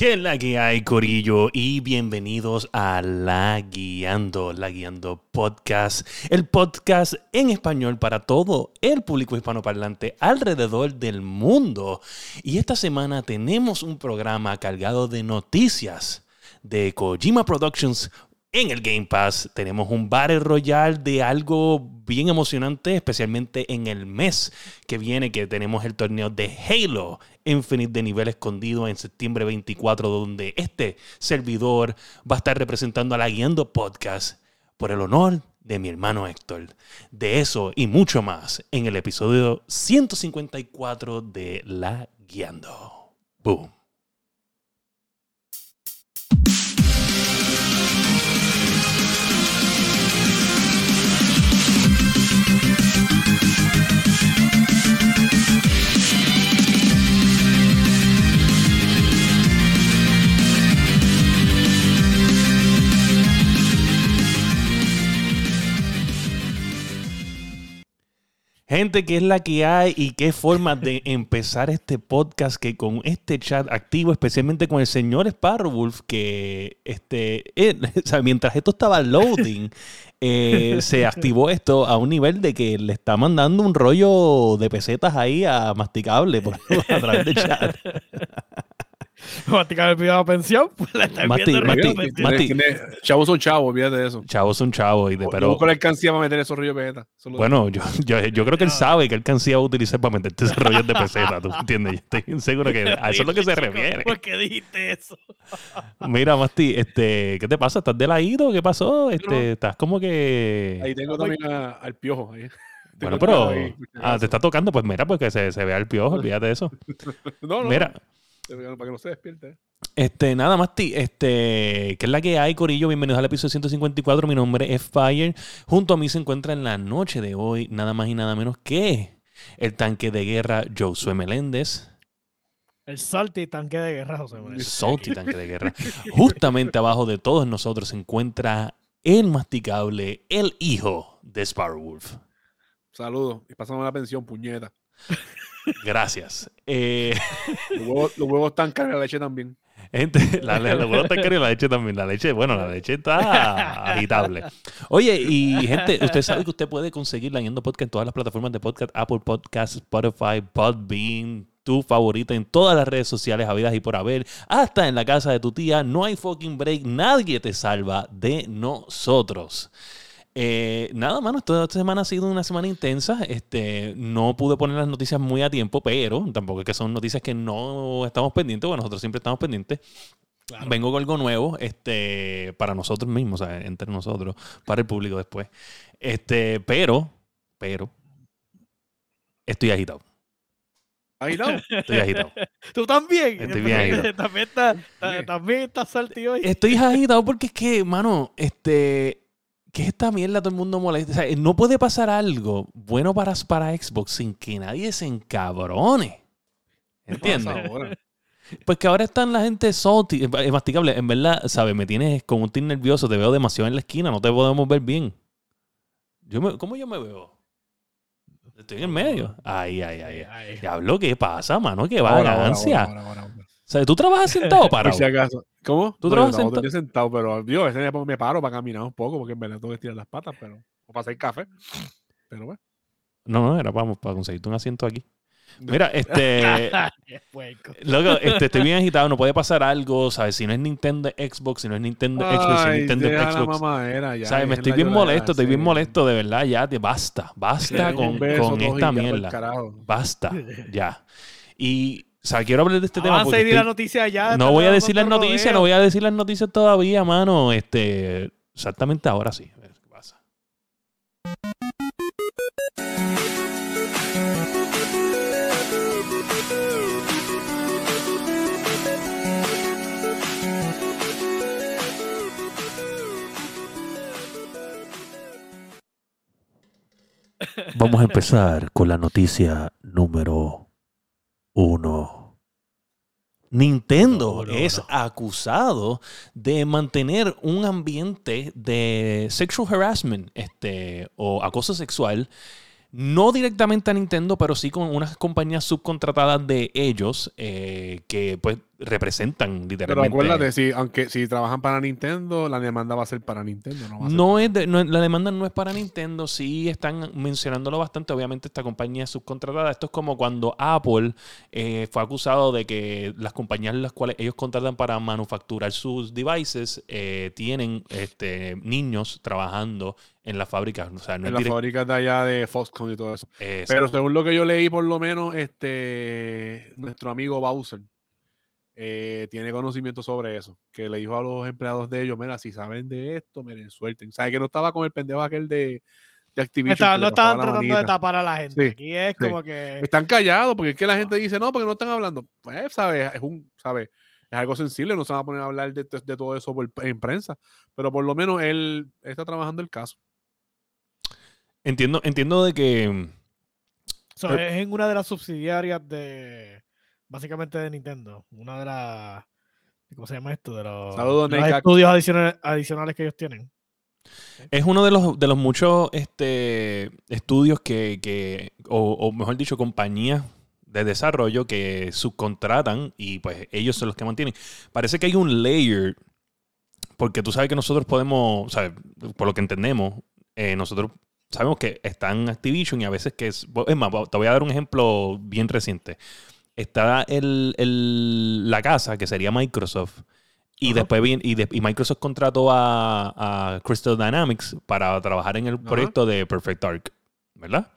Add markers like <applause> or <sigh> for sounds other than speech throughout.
¿Qué la que hay, Corillo? Y bienvenidos a La Guiando, La Guiando Podcast, el podcast en español para todo el público hispanoparlante alrededor del mundo. Y esta semana tenemos un programa cargado de noticias de Kojima Productions en el Game Pass tenemos un Battle Royale de algo bien emocionante, especialmente en el mes que viene, que tenemos el torneo de Halo Infinite de nivel escondido en septiembre 24, donde este servidor va a estar representando a la Guiando Podcast por el honor de mi hermano Héctor. De eso y mucho más en el episodio 154 de La Guiando. Boom. Gente, ¿qué es la que hay y qué forma de <laughs> empezar este podcast que con este chat activo, especialmente con el señor Sparrowwolf, que este, <laughs> mientras esto estaba loading, eh, <laughs> se activó esto a un nivel de que le está mandando un rollo de pesetas ahí a masticable por, a través del chat. <laughs> Mati el pensión, <laughs> pues la está Mati, Mati, Mati. Chavos son chavos, olvídate de eso. Chavos son chavos. Y de, pero, con alcancía para meter esos rollos de peseta. Bueno, yo, yo, yo, creo que él sabe que alcancía va a utilizar para meterte esos rollos de peseta, ¿tú entiendes? Yo estoy seguro que a eso es lo que se refiere. ¿Por qué dijiste eso? <laughs> Mira, Mati, este, ¿qué te pasa? ¿Estás de ladito? ¿Qué pasó? Este, estás como que... Ahí tengo también al piojo. Ahí. Bueno, pero ah, te está tocando, pues mira, pues que se, se vea el piojo, olvídate de eso. no, no. Mira, para que no se despierte. Este, nada más, este, que es la que hay, Corillo. Bienvenidos al episodio 154. Mi nombre es Fire. Junto a mí se encuentra en la noche de hoy, nada más y nada menos que el tanque de guerra Josué Meléndez. El salty tanque de guerra, José Meléndez. El salty tanque de guerra. Justamente abajo de todos nosotros se encuentra el masticable, el hijo de Sparrowwolf. Saludos y pasamos la pensión, puñeta. Gracias. Eh, <laughs> los, huevos, están caros y la leche también. Gente, la, los huevos están caros y la leche también. La leche, bueno, la leche está agitable. Oye, y gente, usted sabe que usted puede conseguir la Yendo Podcast en todas las plataformas de podcast, Apple Podcast, Spotify, Podbean, tu favorita en todas las redes sociales habidas y por haber, hasta en la casa de tu tía. No hay fucking break, nadie te salva de nosotros. Eh, nada, mano, esta semana ha sido una semana intensa. Este, no pude poner las noticias muy a tiempo, pero tampoco es que son noticias que no estamos pendientes. Bueno, nosotros siempre estamos pendientes. Vengo con algo nuevo, este, para nosotros mismos, entre nosotros, para el público después. Este, pero, pero, estoy agitado. ¿Agitado? Estoy agitado. <laughs> ¿Tú también? Estoy bien <laughs> agitado. También estás está saltido Estoy agitado porque es que, mano, este, ¿Qué esta mierda todo el mundo molesta? O sea, no puede pasar algo bueno para, para Xbox sin que nadie se encabrone. ¿Entiendes? Pues que ahora están la gente salty, es masticable. En verdad, ¿sabes? Me tienes como un team nervioso, te veo demasiado en la esquina, no te podemos ver bien. Yo ¿Cómo yo me veo? Estoy en el medio. Ay, ay, ay. Diablo, ¿qué pasa, mano? ¿Qué vagancia? O sea, ¿tú trabajas sentado o <laughs> parado? si acaso. ¿Cómo? ¿Tú trabajas sentado? Yo sentado, pero yo a veces me paro para caminar un poco porque en verdad tengo que estirar las patas, pero o para hacer café. Pero bueno. No, no, era para, para conseguirte un asiento aquí. Mira, este. <laughs> loco, este, estoy bien agitado, no puede pasar algo, ¿sabes? Si no es Nintendo Xbox, si no es Nintendo Xbox, si es Nintendo Xbox. ya, ¿Sabes? Me estoy bien molesto, estoy bien molesto, de verdad, ya, te basta, basta con, con esta mierda. Basta, ya. Y <laughs> o sea, quiero hablar de este tema. Vamos a seguir la noticia ya. No voy a decir las noticias, no voy a decir las noticias todavía, mano. Este, exactamente ahora sí. A ver qué pasa. Vamos a empezar con la noticia número Nintendo es acusado de mantener un ambiente de sexual harassment este, o acoso sexual. No directamente a Nintendo, pero sí con unas compañías subcontratadas de ellos, eh, que pues representan Pero literalmente. acuérdate, si, aunque si trabajan para Nintendo, la demanda va a ser para Nintendo. No, va a ser No es de- no es- la demanda no es para Nintendo, sí están mencionándolo bastante. Obviamente, esta compañía es subcontratada. Esto es como cuando Apple eh, fue acusado de que las compañías las cuales ellos contratan para manufacturar sus devices eh, tienen este, niños trabajando en las fábricas. O sea, no en las fábricas de allá de Foxconn y todo eso. Pero según lo que yo leí, por lo menos, este nuestro amigo Bowser eh, tiene conocimiento sobre eso. Que le dijo a los empleados de ellos: Mira, si saben de esto, miren, suelten. ¿Sabes que no estaba con el pendejo aquel de, de Activision? No estaban tratando de tapar a la gente. Sí, Aquí es sí. como que. Están callados porque es que la gente dice: No, porque no están hablando. Pues, ¿sabes? Es un, ¿sabes? Es algo sensible, no se va a poner a hablar de, de todo eso por- en prensa. Pero por lo menos él está trabajando el caso. entiendo, entiendo de que. So, es en una de las subsidiarias de. Básicamente de Nintendo. Una de las. ¿Cómo se llama esto? De los, Saludos, de los estudios adicionales, adicionales que ellos tienen. Es uno de los, de los muchos este, estudios que, que o, o mejor dicho, compañías de desarrollo que subcontratan y pues ellos son los que mantienen. Parece que hay un layer, porque tú sabes que nosotros podemos, o sea, por lo que entendemos, eh, nosotros sabemos que está en Activision y a veces que es... Es más, te voy a dar un ejemplo bien reciente. Está el, el- la casa, que sería Microsoft, y después viene- y, de- y Microsoft contrató a, a Crystal Dynamics para trabajar en el proyecto de Perfect Dark, ¿verdad?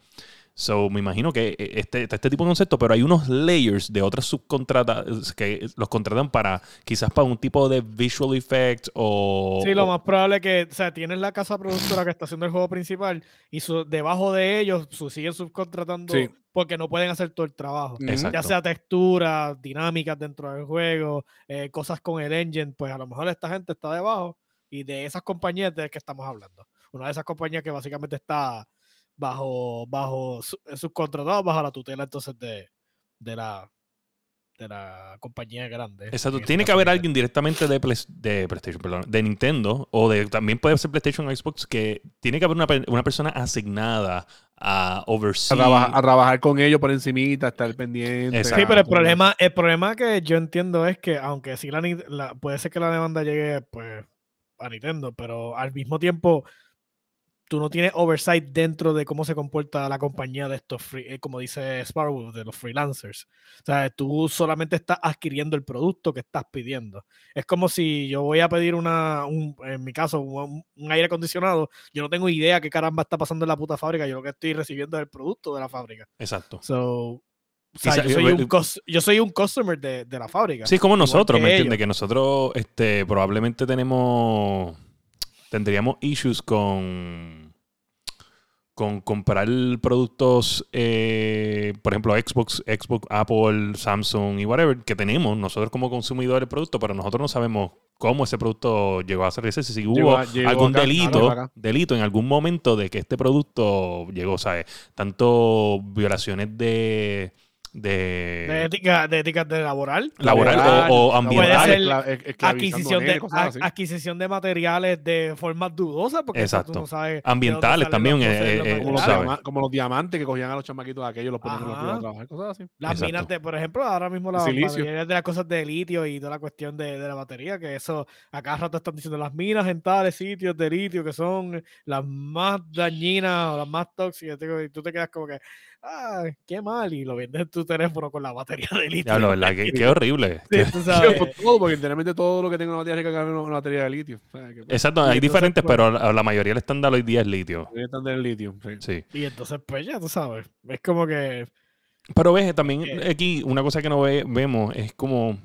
So, me imagino que eh, este, este tipo de concepto, pero hay unos layers de otras subcontratas que los contratan para quizás para un tipo de visual effect o... Sí, lo o- más probable que, o sea, tienes la casa productora que está haciendo el juego principal y su- debajo de ellos su- siguen subcontratando Sí. porque no pueden hacer todo el trabajo. Exacto. Ya sea texturas, dinámicas dentro del juego, eh, cosas con el engine, pues a lo mejor esta gente está debajo y de esas compañías de las que estamos hablando. Una de esas compañías que básicamente está bajo, bajo su- eh, subcontratado, bajo la tutela entonces de, de la de la compañía grande. Exacto, este tiene que haber Nintendo. alguien directamente de, Play- de PlayStation, perdón, de Nintendo, o de también puede ser PlayStation o Xbox, que tiene que haber una, una persona asignada a A, oversee. trabajar, a trabajar con ellos por encimita, estar pendiente. Exacto. Sí, pero el problema, el problema que yo entiendo es que aunque sí la- puede ser que la demanda llegue pues a Nintendo, pero al mismo tiempo tú no tienes oversight dentro de cómo se comporta la compañía de estos free- eh, como dice Sparrow, de los freelancers. O sea, tú solamente estás adquiriendo el producto que estás pidiendo. Es como si yo voy a pedir una, un- en mi caso, un, un aire acondicionado, yo no tengo idea qué caramba está pasando en la puta fábrica, yo lo que estoy recibiendo es el producto de la fábrica. Exacto. So, o sea, Quizá- yo, soy un yo soy un customer de, de la fábrica. Sí, es como nosotros, ¿me entiendes? Que nosotros este, probablemente tenemos. Tendríamos issues con. Con comprar productos, eh, por ejemplo, Xbox, Xbox, Apple, Samsung y whatever, que tenemos nosotros como consumidores del producto, pero nosotros no sabemos cómo ese producto llegó a ser ese, si hubo Llegó a- llegó algún acá, delito, acá. delito en algún momento de que este producto llegó, ¿sabes? Tanto violaciones de, de, De ética, de ética de laboral. laboral Laboral, o, o ambiental. Adquisición de, cosas adquisición de materiales de formas dudosas, porque tú Exacto. no sabes de Ambientales también, los eh, eh, eh, como, los como los diamantes que cogían a los chamaquitos aquellos, los ponían a trabajar, cosas así. Las Exacto. minas de, por ejemplo, ahora mismo la, silicio. la mayoría de las cosas de litio y toda la cuestión de, de la batería, que eso, a cada rato están diciendo las minas en tales sitios de litio que son las más dañinas o las más tóxicas, y tú te quedas como que, ah, qué mal, y lo vendes en tu teléfono con la batería de litio. Diablo, ¿verdad? <laughs> Qué, qué horrible. Sí, tú <laughs> sabes. por todo, porque literalmente todo lo que tengo en la batería es una batería de litio. O sea, que, pues, Exacto, hay entonces, diferentes, pues- pero la, la mayoría del estándar hoy día es litio. tiene estándar en litio. sí. Sí. Y entonces, pues ya tú sabes, es como que Pero ves, también Eh. aquí una cosa que no ve- vemos es como,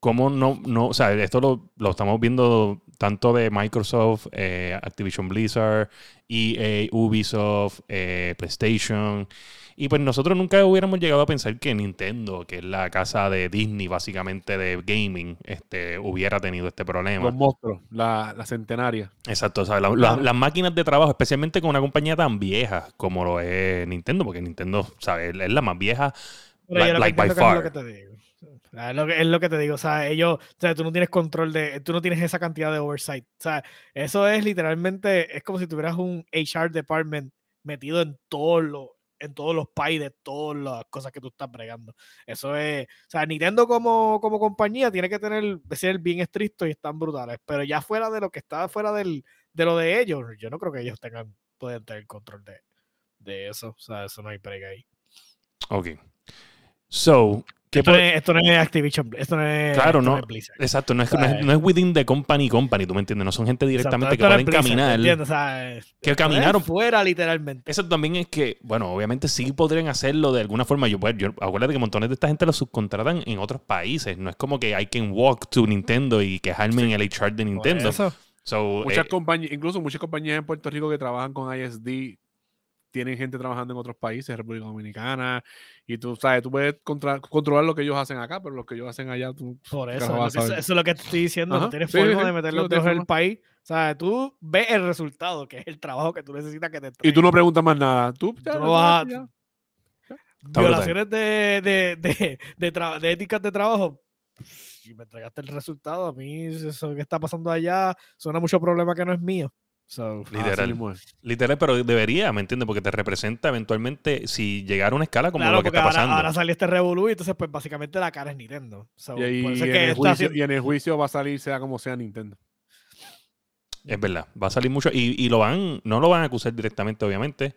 como no, no, o sea, esto lo, lo estamos viendo tanto de Microsoft, eh, Activision Blizzard, EA, Ubisoft, eh, PlayStation. Y pues nosotros nunca hubiéramos llegado a pensar que Nintendo, que es la casa de Disney básicamente de gaming, este, hubiera tenido este problema. Los monstruos, la, la centenaria. Exacto, o sea, la- las máquinas de trabajo, especialmente con una compañía tan vieja como lo es Nintendo, porque Nintendo, ¿sabes? Es la más vieja, Pero yo like, lo que like by entiendo que es lo far. Es lo, que, es lo que te digo. O sea, ellos, o sea, tú no tienes control de, tú no tienes esa cantidad de oversight. O sea, eso es literalmente, es como si tuvieras un HR department metido en todo lo, en todos los países todas las cosas que tú estás bregando. Eso es, o sea, Nintendo como, como compañía tiene que tener, ser bien estricto y están brutales, pero ya fuera de lo que está fuera del, de lo de ellos, yo no creo que ellos tengan, pueden tener control de, de eso, o sea, eso no hay brega ahí. Ok. So, ¿qué Esto, no es, esto no es Activision, esto no es, Claro, esto no. es Blizzard. Exacto, no es, O no, es, no es within the company company, ¿tú me entiendes? No son gente directamente Exacto, que pueden Blizzard, caminar. O sea, Que caminaron. fuera literalmente. Eso también es que, bueno, obviamente sí podrían hacerlo de alguna forma. Yo, pues, yo, acuérdate que montones de esta gente lo subcontratan en otros países. No es como que I can walk to Nintendo y quejarme en el HR de Por Nintendo. eso. So, Muchas eh, compañías, incluso muchas compañías en Puerto Rico que trabajan con ISD tienen gente trabajando en otros países, República Dominicana, y tú sabes, tú puedes contra- controlar lo que ellos hacen acá, pero lo que ellos hacen allá, tú Por eso, vas a eso, es lo que te estoy diciendo. Ajá, No tienes sí, forma sí, de sí, meter sí, los no tienes dedos en el forma. país. O sea, tú ves el resultado, que es el trabajo que tú necesitas que te y tú no preguntas más nada. Tú, ya, no ya, vas a- ya. Está Violaciones de, de, de, de, tra- de éticas de trabajo. Si me entregaste el resultado, a mí eso que está pasando allá suena mucho problema que no es mío. So, literal. mismo es. literal, pero debería, ¿me entiendes? Porque te representa eventualmente si llegara a una escala como claro, lo que está ahora, pasando. ahora salió este revolú y entonces pues básicamente la cara es Nintendo. So, Y, ahí, por eso es en que el está juicio, haciendo- y en el juicio va a salir sea como sea Nintendo. Es verdad, va a salir mucho. Y, y lo van, no lo van a acusar directamente, obviamente.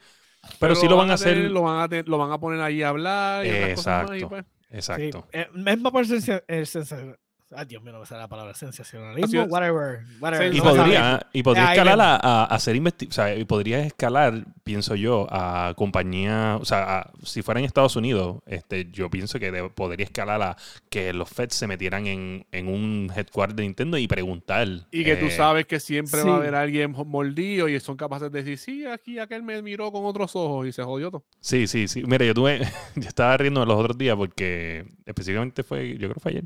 Pero, sí lo van a hacer. tener- lo, van a tener- lo van a poner ahí a hablar. Y otras cosas más, y Exacto. pues, Sí, Exacto. eh, es más por el sensa- Ay, Dios mío, no me sale la palabra. Sensacionalismo, whatever. whatever Sí, Y no podría, y podría escalar a, a hacer o sea, y podría escalar, pienso yo, a compañía, o sea, a- si fuera en Estados Unidos, este, yo pienso que de- podría escalar a que los Feds se metieran en, en un headquarter de Nintendo y preguntar. Y que tú eh, sabes que siempre sí. va a haber alguien mordido y son capaces de decir, sí, aquí aquel me miró con otros ojos y se jodió todo. Sí, sí, sí. Mira, yo tuve, <laughs> yo estaba riendo los otros días porque específicamente fue, yo creo que fue ayer.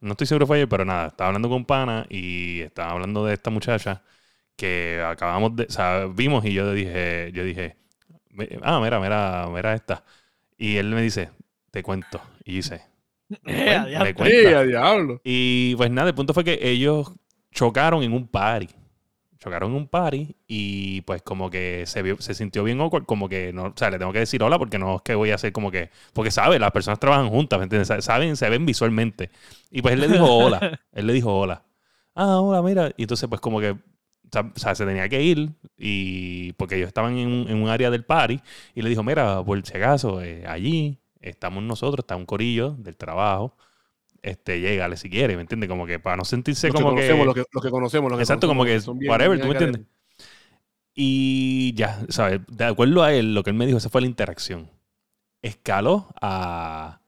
No estoy seguro fue ayer, pero nada, estaba hablando con pana y estaba hablando de esta muchacha que acabamos de, o sea, vimos y yo dije, yo dije, "Me- ah, mira, mira, mira esta. Y él me dice, te cuento. Y dice, Eh, <laughs> "Cuen- adiante. me cuenta". Sí, a diablo. Y pues nada, el punto fue que ellos chocaron en un party. Chocaron en un party y pues como que se, vio- se sintió bien awkward, como que no, o sea, le tengo que decir hola porque no es que voy a hacer como que, porque sabe, las personas trabajan juntas, ¿me entiendes? Sa- Saben, se ven visualmente. Y pues él le dijo hola, <laughs> él le dijo hola. Ah, hola, mira. Y entonces pues como que, o sea, o sea, se tenía que ir y porque ellos estaban en un, en un área del party y le dijo, mira, por si acaso, eh, allí estamos nosotros, está un corillo del trabajo este, llégale si quiere, ¿me entiendes? Como que para no sentirse Los que como que... conocemos, los que, los que conocemos, los que Exacto, como que bien- whatever, bien ¿tú me entiendes? Y ya, ¿sabes? De acuerdo a él, lo que él me dijo, esa fue la interacción. Escaló a,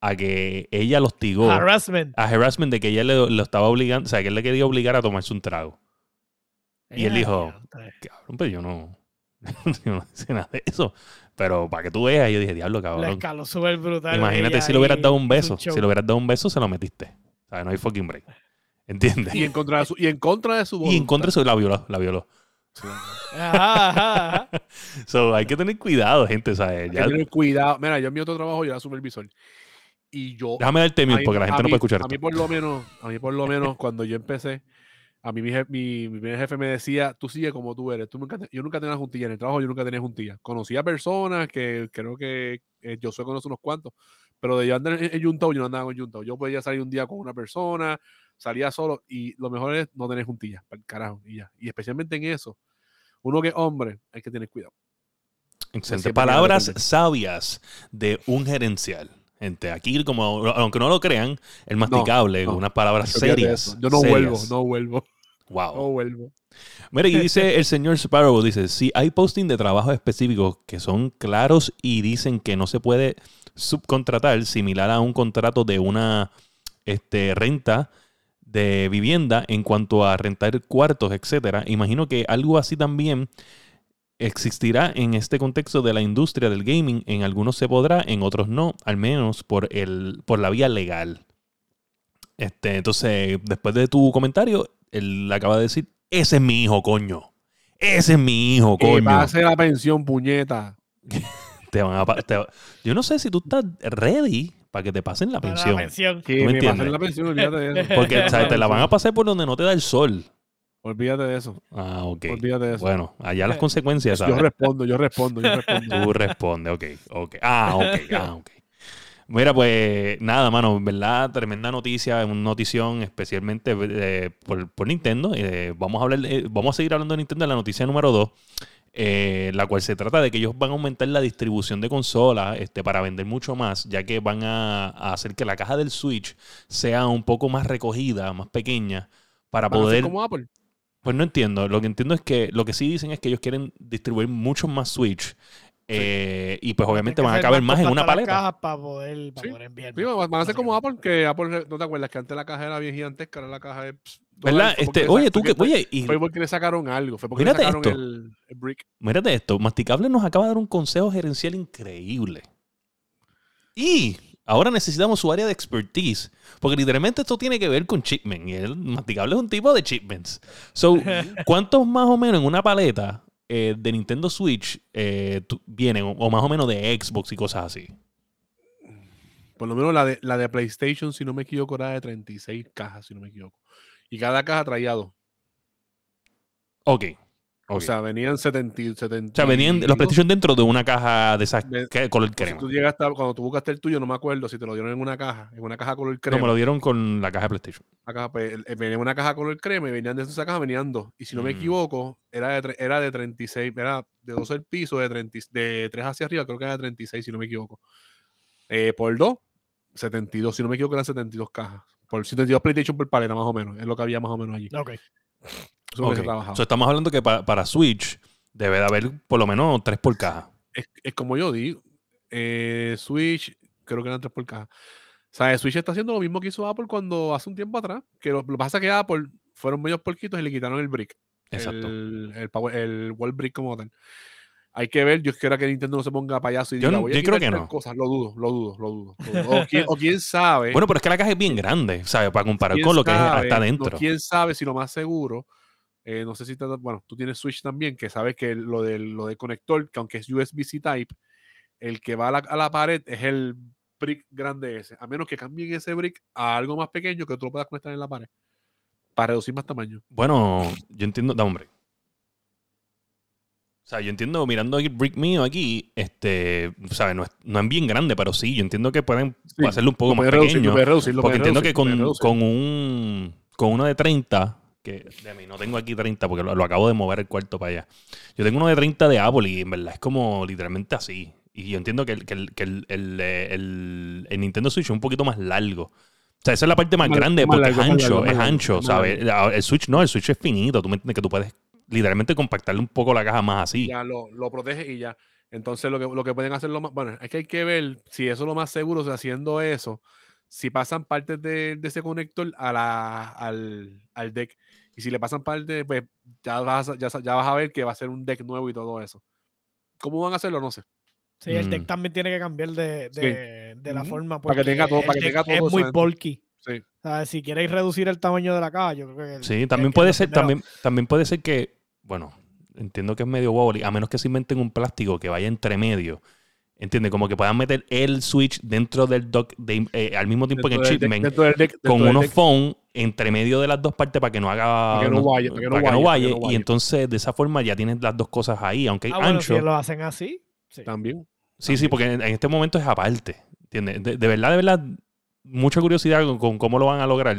a que ella lo hostigó. Harassment. A harassment de que ella le, lo estaba obligando, o sea, que él le quería obligar a tomarse un trago. Y él Eh, dijo. Cabrón, pero yo no, <laughs> yo no sé nada de eso. Pero para que tú veas, yo dije, diablo, cabrón. escaló súper brutal. Imagínate si le hubieras dado un beso. Si le hubieras dado un beso, se lo metiste. O sea, no hay fucking break. <laughs> ¿Entiendes? Y en contra de su, y en contra de su Y en contra de eso la violó, la violó. Ajá, ajá, ajá. <laughs> So, hay que tener cuidado, gente. ¿sabes? Hay que Ya- tener cuidado. Mira, yo en mi otro trabajo yo era supervisor. Y yo. déjame darte mute porque la gente no puede escuchar A mí por lo menos, a mí por lo menos cuando yo empecé, a mí mi, jef- mi, mi primer jefe me decía, tú sigue como tú eres. Tú nunca te- yo nunca tenía juntilla. En el trabajo yo nunca tenía juntilla. Conocía personas que creo que eh, yo soy conoce unos cuantos, pero de yo andar en, en yo no andaba con Juntao. Yo podía salir un día con una persona, salía solo y lo mejor es no tener juntillas, para el carajo, y ya. Y especialmente en eso, uno que es hombre, hay que tener cuidado. Excelente. Palabras sabias de un gerencial. Gente, aquí, como, aunque no lo crean, el masticable, no. unas palabras serias. Yo no serias. vuelvo, no vuelvo, Wow. no vuelvo. Mira, y <laughs> dice el señor Sparrow, dice, si hay posting de trabajos específicos que son claros y dicen que no se puede subcontratar, similar a un contrato de una este, renta de vivienda en cuanto a rentar cuartos, etcétera, imagino que algo así también existirá en este contexto de la industria del gaming. En algunos se podrá, en otros no, al menos por, el, por la vía legal. Este, entonces, después de tu comentario, él acaba de decir, ese es mi hijo, coño. Ese es mi hijo, Que coño. pase la pensión, puñeta. <laughs> Te van a te va- Yo no sé si tú estás ready para que te pasen la pensión. La pensión. Que ¿Tú me me entiendes? pasen la pensión, olvídate de eso. Porque te la van a <laughs> pasar por donde no te da el sol. Olvídate de eso. Ah, ok. Olvídate de eso. Bueno, allá las Eh, consecuencias, yo ¿sabes? respondo, yo respondo, yo respondo. Tú respondes, ok, ok. Ah, ok, ah, ok. Mira, pues nada, mano, verdad, tremenda noticia, una notición especialmente eh, por, por Nintendo. Eh, vamos, a hablar, eh, vamos a seguir hablando de Nintendo en la noticia número 2, la cual se trata de que ellos van a aumentar la distribución de consolas este, para vender mucho más, ya que van a, a hacer que la caja del Switch sea un poco más recogida, más pequeña, para ¿Van a ser poder... como Apple. Pues no entiendo. Lo que entiendo es que lo que sí dicen es que ellos quieren distribuir muchos más Switch. eh, y pues obviamente van a caber más en una paleta. Para poder, para Sí. poder enviar. Sí, van a ser como Apple, que Apple, ¿no te acuerdas? Que antes la caja era bien gigantesca, ahora la caja de... ¿Verdad? Este, oye, tú que, oye, y Fue porque le sacaron algo, fue porque Mírate le sacaron esto. el, el brick. mírate esto, Masticable nos acaba de dar un consejo gerencial increíble. Y ahora necesitamos su área de expertise, porque literalmente esto tiene que ver con Chipman, y el Masticable es un tipo de Chipments. So, <laughs> ¿cuántos más o menos en una paleta eh, de Nintendo Switch eh, vienen, o, o más o menos de Xbox y cosas así? Por lo menos la de, la de PlayStation, si no me equivoco, era de 36 cajas, si no me equivoco. Y cada caja traía dos. Ok. O sea, venían 70, y- 70 O sea, venían los PlayStation dentro de una caja de esas De- que- color Pues si crema. tú llegaste, a- cuando tú buscaste el tuyo, no me acuerdo si te lo dieron en una caja, en una caja color No, crema. me lo dieron con la caja de PlayStation. Una caja, pues, venía en una caja color crema y venían de esa caja, venían dos. Y si no me Mm. equivoco, era de, era de 36, era de 12 el piso, de, 30 y- de 3 hacia arriba, creo que era de 36, si no me equivoco. Eh, por 2, 72, si no me equivoco, eran 72 cajas. Por 72 PlayStation por paleta, más o menos. Es lo que había más o menos allí. Ok. Eso es lo que se Ok. trabajaba. So, estamos hablando que pa- para Switch debe de haber por lo menos tres por caja. es, es como yo digo, eh, Switch, creo que eran tres por caja. O sea, Switch está haciendo lo mismo que hizo Apple cuando hace un tiempo atrás, que lo, que pasa es que Apple fueron medios porquitos y le quitaron el brick. Exacto. El, el, power- el wall brick como tal. Hay que ver, yo quiero que Nintendo no se ponga payaso y Yo diga, no- voy a yo creo quitar que no. Cosas. Lo dudo, lo dudo, lo dudo. lo dudo. O, quién, o quién sabe. Bueno, pero es que la caja es bien grande, ¿sabes? Para comparar con lo que es sabe, hasta no, quién sabe si lo más seguro, eh, no sé si te, bueno, tú tienes Switch también, que sabes que lo del, lo del conector, que aunque es USB-C Type, el que va a la, a la pared es el brick grande ese, a menos que cambien ese brick a algo más pequeño que tú lo puedas conectar en la pared, para reducir más tamaño. Bueno, yo entiendo. Da, hombre. O sea, yo entiendo, mirando el brick mío aquí, este, ¿sabes? No es, no es bien grande, pero sí, yo entiendo que pueden Sí, hacerlo un poco más reducir, pequeño. reducir, Porque entiendo reducir, que con, con un con uno de 30, que de mí no tengo aquí 30 porque lo, lo acabo de mover el cuarto para allá. Yo tengo uno de 30 de Apple y en verdad es como literalmente así. Y yo entiendo que el, que el, que el, el, eh, el- el Nintendo Switch es un poquito más largo. O sea, esa es la parte más Más- grande más porque largo, es ancho, largo, es ancho, ¿sabes? El Switch no, el Switch es finito. Tú me entiendes que tú puedes literalmente compactarle un poco la caja más así. ya lo, lo protege y ya. Entonces lo que, lo que pueden hacer lo más, bueno, es que hay que ver si eso es lo más seguro, si haciendo eso, si pasan partes de, de ese conector a la, al, al deck. Y si le pasan partes, pues ya vas, a- ya, ya vas a ver que va a ser un deck nuevo y todo eso. ¿Cómo van a hacerlo? No sé. Sí, el Mm. deck también tiene que cambiar de, Sí. de, de la Ujú. forma. Para que tenga todo- para que tenga todo Es muy bulky. Sí. O sea, si queréis reducir el tamaño de la caja, yo creo que. el- Sí, también puede ser, también, también puede ser que, bueno, entiendo que es medio wobbly, a menos que se inventen un plástico que vaya entre medio. ¿Entiendes? Como que puedan meter el switch dentro del dock de- eh, al mismo tiempo Dentro que el chipment dentro del deck- con unos deck. Entre medio de las dos partes para que no haga Para que no vaya, para que no vaya, para que no vaya, y entonces de esa forma ya tienes las dos cosas ahí aunque Ah, bueno, ancho si lo hacen así. Sí. También. sí sí porque en, en este momento es aparte ¿entiendes? De, de verdad de verdad mucha curiosidad con, con cómo lo van a lograr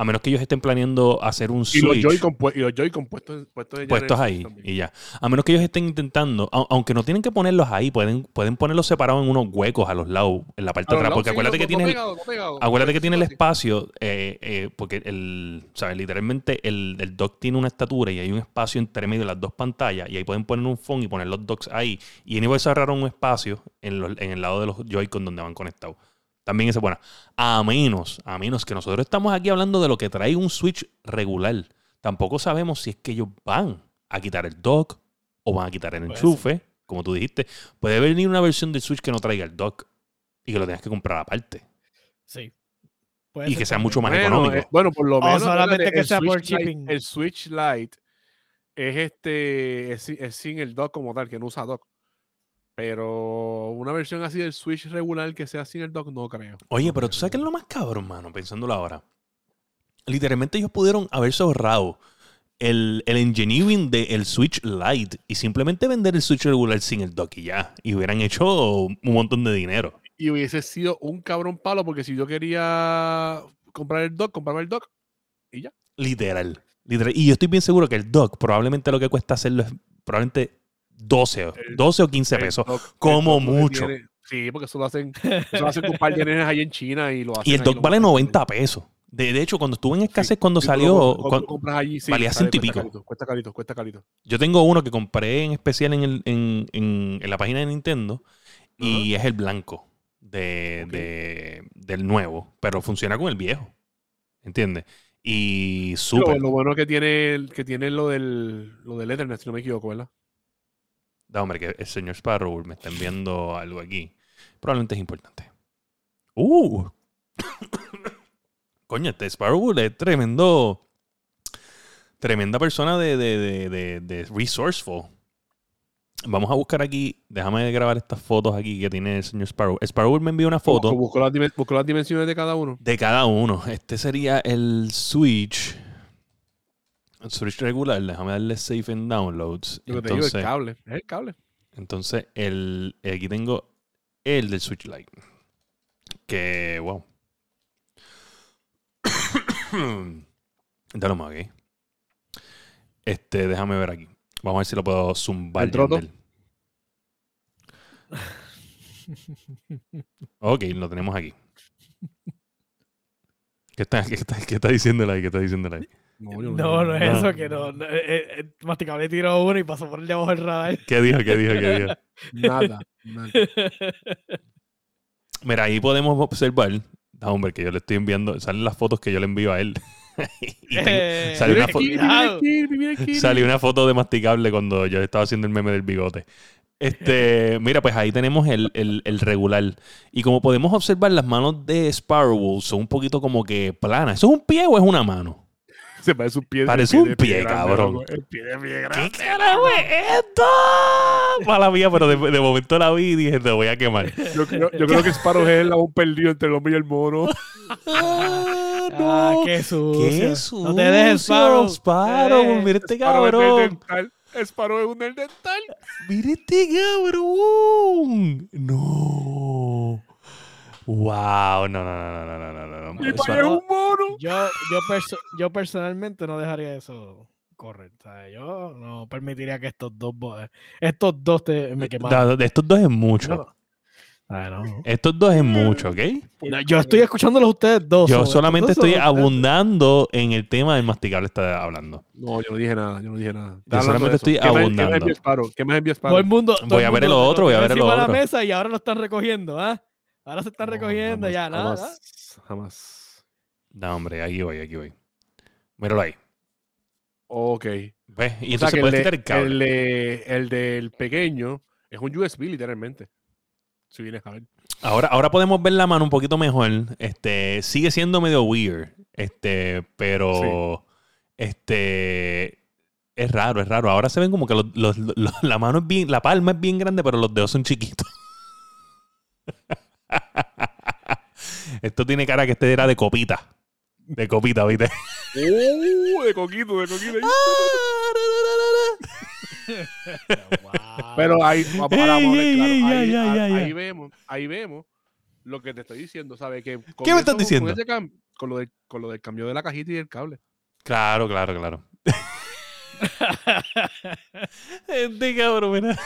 a menos que ellos estén planeando hacer un Y los switch y los Joy-Con puestos, puestos, en puestos Switch ahí también. y ya. A menos que ellos estén intentando, au- aunque no tienen que ponerlos ahí, pueden, pueden ponerlos separados en unos huecos a los lados, en la parte de atrás. Porque acuérdate que tiene, acuérdate que tiene el espacio, eh, eh, porque el, ¿sabes? Literalmente el, el dock tiene una estatura y hay un espacio entre medio de las dos pantallas y ahí pueden poner un phone y poner los docks ahí. Y Anyway cerraron un espacio en, los- en el lado de los Joy-Con donde van conectados. También esa es buena. A menos, a menos que nosotros estamos aquí hablando de lo que trae un Switch regular. Tampoco sabemos si es que ellos van a quitar el dock o van a quitar el enchufe, como tú dijiste. Puede venir una versión del Switch que no traiga el dock y que lo tengas que comprar aparte. Sí. Puede Y que sea también. mucho más bueno, económico. eh, bueno, por lo O menos. solamente que el sea por Switch Lite- shipping. el Switch Lite es este. Es sin el dock como tal, que no usa dock. Pero una versión así del Switch regular que sea sin el dock, no creo. Oye, pero tú sabes que es lo más cabrón, mano, pensándolo ahora. Literalmente ellos pudieron haberse ahorrado el, el engineering del Switch Lite y simplemente vender el Switch regular sin el dock y ya. Y hubieran hecho un montón de dinero. Y hubiese sido un cabrón palo porque si yo quería comprar el dock, compraba el dock y ya. Literal. literal. Y yo estoy bien seguro que el dock probablemente lo que cuesta hacerlo es probablemente 12, o- El- 12 o 15 El pesos. el como mucho. tiene- sí, porque eso lo hacen, <laughs> eso lo hacen con un par de nenes ahí en China y lo hacen. Y el lo vale montan 90 pesos. De, de hecho, cuando estuve en escasez, cuando Sí, salió, compras- cuando cuan- tú compras allí, sí, valía ciento y pico. carito, cuesta carito, cuesta carito. yo tengo uno que compré en especial en, el, en, en- en la página de Nintendo y es el blanco de, de- del nuevo, pero funciona con el viejo. ¿Entiendes? Y súper. lo bueno que tiene, que tiene lo del, lo del Ethernet, si no me equivoco, ¿verdad? Da, hombre, que el señor Sparrow me está enviando algo aquí. Probablemente es importante. ¡Uh! <coughs> Coño, este Sparrow es tremendo. Tremenda persona de, de, de, de, de resourceful. Vamos a buscar aquí. Déjame grabar estas fotos aquí que tiene el señor Sparrow. Sparrow me envió una foto las, busco las dimensiones de cada uno. de cada uno. Este sería el Switch. Switch regular. Déjame darle save en downloads. Lo que te digo, el Entonces, cable. Es el cable. entonces, el, aquí tengo el del Switch Lite. Que, wow. Dale más aquí. Este, déjame ver aquí. Vamos a ver si lo puedo zumbar. Ok, lo tenemos aquí. ¿Qué está, qué está, qué está diciendo ahí? ¿Qué está diciendo ahí? No, No, no es eso, que no. no, eh, eh, eh, Masticable tiró uno y pasó por el de abajo del radar. ¿Qué dijo? ¿Qué dijo? ¿Qué dijo? <laughs> Nada. nada. <laughs> Mira, ahí podemos observar. No, hombre, que yo le estoy enviando. Salen las fotos que yo le envío a él. <laughs> y tengo- Eh, salió una aquí, mira aquí, mira salió una foto de masticable cuando yo estaba haciendo el meme del bigote. Este, mira, pues ahí tenemos el, el- el regular. Y como podemos observar, las manos de Sparrow son un poquito como que planas. ¿Eso es un pie o es una mano? Se parece un pie. Parece un pie, grande, cabrón. loco. El pie de pie ¿Qué grande. carajo es esto? Mala mía, pero de, de momento la vi y dije, te voy a quemar. Yo creo, yo creo que Sparrow es el labón perdido entre el hombre y el mono. Ah, <laughs> Ah, no. qué sucio. ¡Qué sucio! No te dejes, Sparrow. Sparrow, Eh, mira este cabrón. Sparrow es un del dental. Mira este cabrón. No. Wow, no, no, no, no, no, no, no. Eso, no. un mono. Yo, yo, perso yo personalmente no dejaría eso correr. ¿sabes? Yo no permitiría que estos dos estos dos te, me eh, quemaran. Estos dos es mucho. No. Estos dos es mucho, ¿ok? Pues, yo estoy escuchándolos ustedes dos. Yo solamente estoy abundando en el tema del masticable está hablando. No, yo no dije nada, yo no dije nada. Yo solamente estoy abundando. ¿Qué más envías para? Voy a ver el otro, voy a ver el otro. la mesa y ahora lo están recogiendo, ¿ah? Ahora se están No, recogiendo jamás, ya, nada. Jamás. Jamás. No, hombre, aquí voy, aquí voy. Míralo ahí. Ok. ¿Ves? Y O sea, entonces que puedes el, de- el cable. el de- el del pequeño es un USB literalmente. Si vienes a ver. Ahora, ahora podemos ver la mano un poquito mejor. Este, sigue siendo medio weird. Este, pero. Este. Es raro, es raro. Ahora se ven como que los- los- los- la mano es bien. La palma es bien grande, pero los dedos son chiquitos. <laughs> Esto tiene cara que este era de copita. De copita, ¿viste? ¡Uh! De coquito, de coquito. Wow. <laughs> Pero ahí, vamos, ahora vamos a hablar Ey, claro. ey, ahí, vemos, ahí vemos lo que te estoy diciendo, ¿sabes? Que con ¿Qué me estás diciendo? Con, ese cam- con, lo del, con lo del cambio de la cajita y el cable. Claro, claro, claro. <laughs> Este cabrón, mira.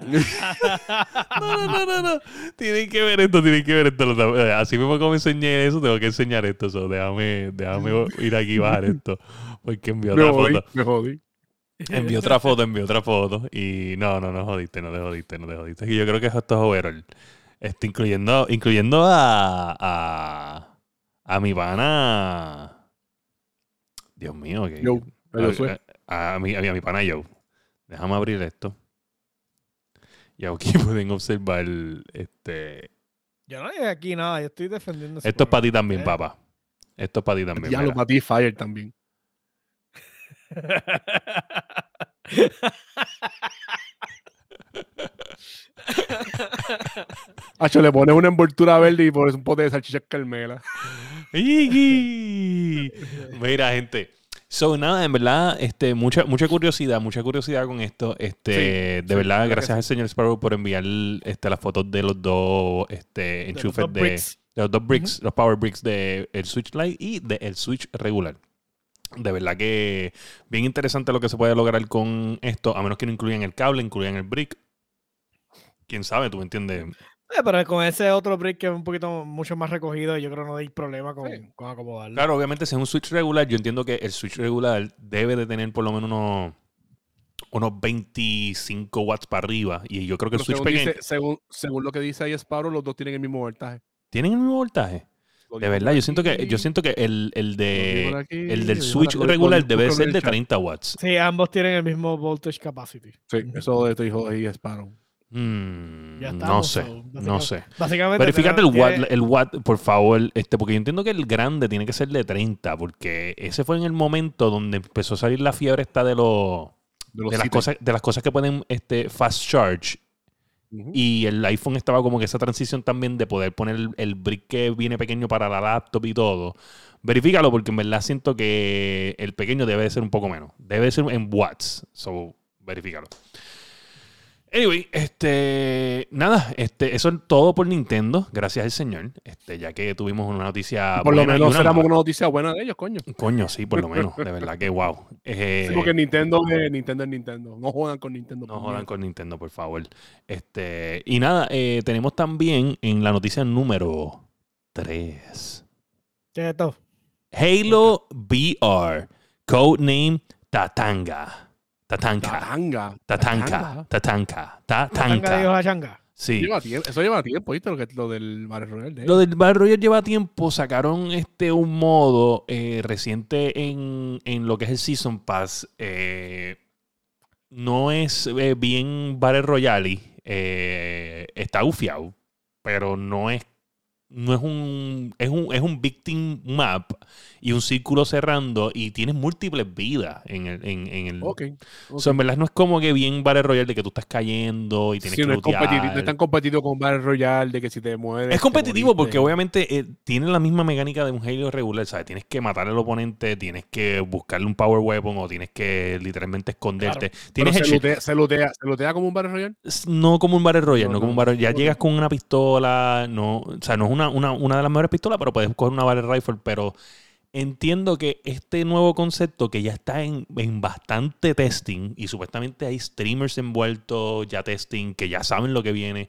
<laughs> No, no, no, no, no. Tienen que ver esto, tienen que ver esto. Eh, Así mismo como enseñé eso, tengo que enseñar esto. déjame, déjame ir aquí y bajar esto. Porque envió otra foto. me jodí. Envió otra foto, envió otra foto. Y no, no, no jodiste, no te jodiste, no te jodiste. Y yo creo que esto es overall. Este, incluyendo, incluyendo a, a, a mi pana. Dios mío, que. Yo, a, yo soy. a- a mi, a mi- a mi pana Joe. Déjame abrir esto. Y aquí <laughs> pueden observar este. Yo no dije aquí nada, yo estoy defendiendo. Esto es para ti también, ¿eh? papá. Esto es para ti también. Ya lo mira. matí Fire también. <laughs> Hacho, le pones una envoltura verde y pones un pote de salchichas carmela. Mira, gente. So, nada, en verdad, este, mucha, mucha curiosidad, mucha curiosidad con esto. Este, Sí, de sí, verdad, que gracias al señor Sparrow por enviar este, las fotos de los dos este, De enchufes de, de los dos bricks, los power bricks de el Switch Lite y del Switch regular. De verdad que bien interesante lo que se puede lograr con esto, a menos que no incluyan el cable, incluyan el brick. Quién sabe, tú me entiendes. Eh, pero con ese otro brick que es un poquito mucho más recogido, yo creo que no hay problema con, Sí. con acomodarlo. Claro, obviamente, si es un Switch regular, yo entiendo que el Switch regular debe de tener por lo menos unos, unos 25 watts para arriba. Y yo creo que el Switch según, pequeño. dice- según, según lo que dice ahí Sparrow, los dos tienen el mismo voltaje. ¿Tienen el mismo voltaje? De verdad, yo siento que, yo siento que el, el de aquí, el del Switch regular debe en ser el de chat. 30 watts. Sí, ambos tienen el mismo voltage capacity. Sí, eso de te dijo ahí Sparrow. Mm, Ya no estamos, sé, so, no sé. Básicamente. Verificate el watt, el watt, por favor, este, porque yo entiendo que el grande tiene que ser de 30, porque ese fue en el momento donde empezó a salir la fiebre esta de los De, los de las cosas, de las cosas que pueden este, fast charge. Y el iPhone estaba como que esa transición también de poder poner el, el brick que viene pequeño para la laptop y todo. Verifícalo porque en verdad siento que el pequeño debe de ser un poco menos. Debe de ser en watts. So, verifícalo. Anyway, este, nada, este, eso es todo por Nintendo, gracias al señor, este, ya que tuvimos una noticia por lo menos una éramos una noticia buena de ellos, coño. Coño, sí, por lo menos, de verdad que wow. Eh, Sí, porque Nintendo es Nintendo es Nintendo. No jodan con Nintendo. No jodan con Nintendo, por favor. Este, y nada, eh, tenemos también en la noticia número 3. ¿Qué es esto? Halo VR, codename Tatanga. Tatanka. Tatanga. Tatanka. Tatanka. ¿Tanga de Tatanka. changa? Sí. Lleva tiempo, eso lleva tiempo, ¿viste? Lo, que, lo del Battle Royale de Lo del Battle Royale lleva tiempo. Sacaron este un modo eh, reciente en, en lo que es el Season Pass. Eh, no es eh, bien Battle Royale. eh, está ufiado. Pero no es. No es un. Es un, es un victim map y un círculo cerrando. Y tienes múltiples vidas en el. En, en el Ok. O sea, en verdad no es como que bien Battle Royale de que tú estás cayendo y tienes Sí, que no, es competitivo, no es tan competitivo con Battle Royale de que si te mueves. Es competitivo porque obviamente eh, tiene la misma mecánica de un Halo regular, ¿sabes? Tienes que matar al oponente, tienes que buscarle un power weapon o tienes que literalmente esconderte. Tienes se lootea, se, lootea, se lootea como un Battle Royale. no como un Battle Royale, no, No, como un. Battle Ya llegas con una pistola, no, o sea, no es una, una, una de las mejores pistolas, pero puedes coger una Battle Rifle, pero entiendo que este nuevo concepto que ya está en, en bastante testing y supuestamente hay streamers envueltos ya testing que ya saben lo que viene.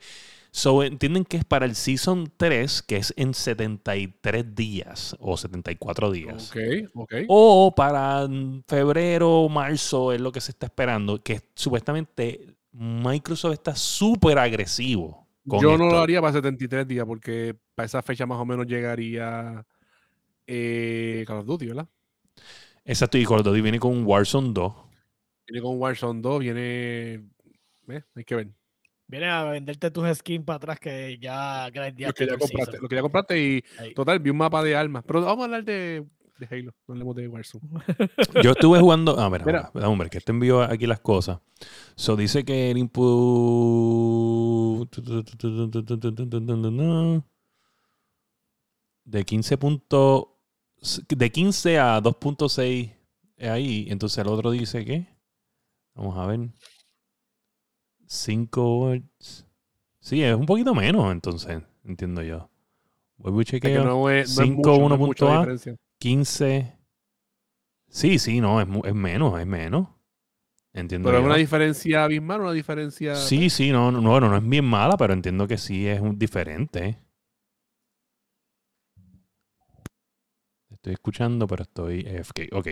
So, entienden que es para el Season 3, que es en 73 días o 74 días. Ok, ok. O para febrero marzo es lo que se está esperando, que supuestamente Microsoft está súper agresivo. Con Yo no esto. lo haría para 73 días porque para esa fecha más o menos llegaría eh, Call of Duty, ¿verdad? Exacto, y Call of Duty viene con Warzone 2. Viene con Warzone 2, viene... eh, hay que ver. Viene a venderte tus skins para atrás que ya Lo grindeaste que, ya compraste, lo que ya compraste y Ahí. total, vi un mapa de armas. Pero vamos a hablar de, de Halo, no hablemos de Warzone. <laughs> Yo estuve jugando. Ah, mira, mira. hombre, que este te envió aquí las cosas. So dice que el input. De 15 punto... de 15 a 2.6 es ahí. Entonces el otro dice que. Vamos a ver. 5 volts. Sí, es un poquito menos, entonces, entiendo yo. Vuelvo y chequeo. 5.1.a. 15. Sí, sí, no, es, es menos, es menos. Entiendo. Pero es una diferencia abismal, una diferencia... Sí, sí, no, no, bueno, no es bien mala, pero entiendo que sí es un diferente. Estoy escuchando, pero estoy AFK. Ok.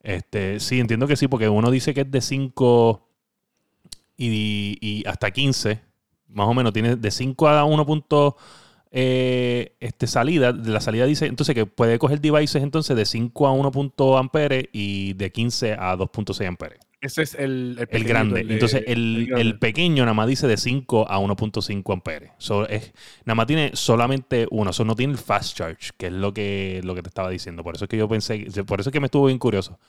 Este, sí, entiendo que sí, porque uno dice que es de 5 y, y hasta 15. Más o menos, tiene de 5 a 1 punto eh, este, salida. La salida dice entonces que puede coger devices entonces de 5 a 1 punto ampere y de 15 a 2.6 ampere. Ese es el, el, El grande. de- Entonces, el, grande. el pequeño nada más dice de 5 a 1.5 amperes. So, es, nada más tiene solamente uno. Eso no tiene el fast charge, que es lo que, lo que te estaba diciendo. Por eso es que yo pensé, por eso es que me estuvo bien curioso.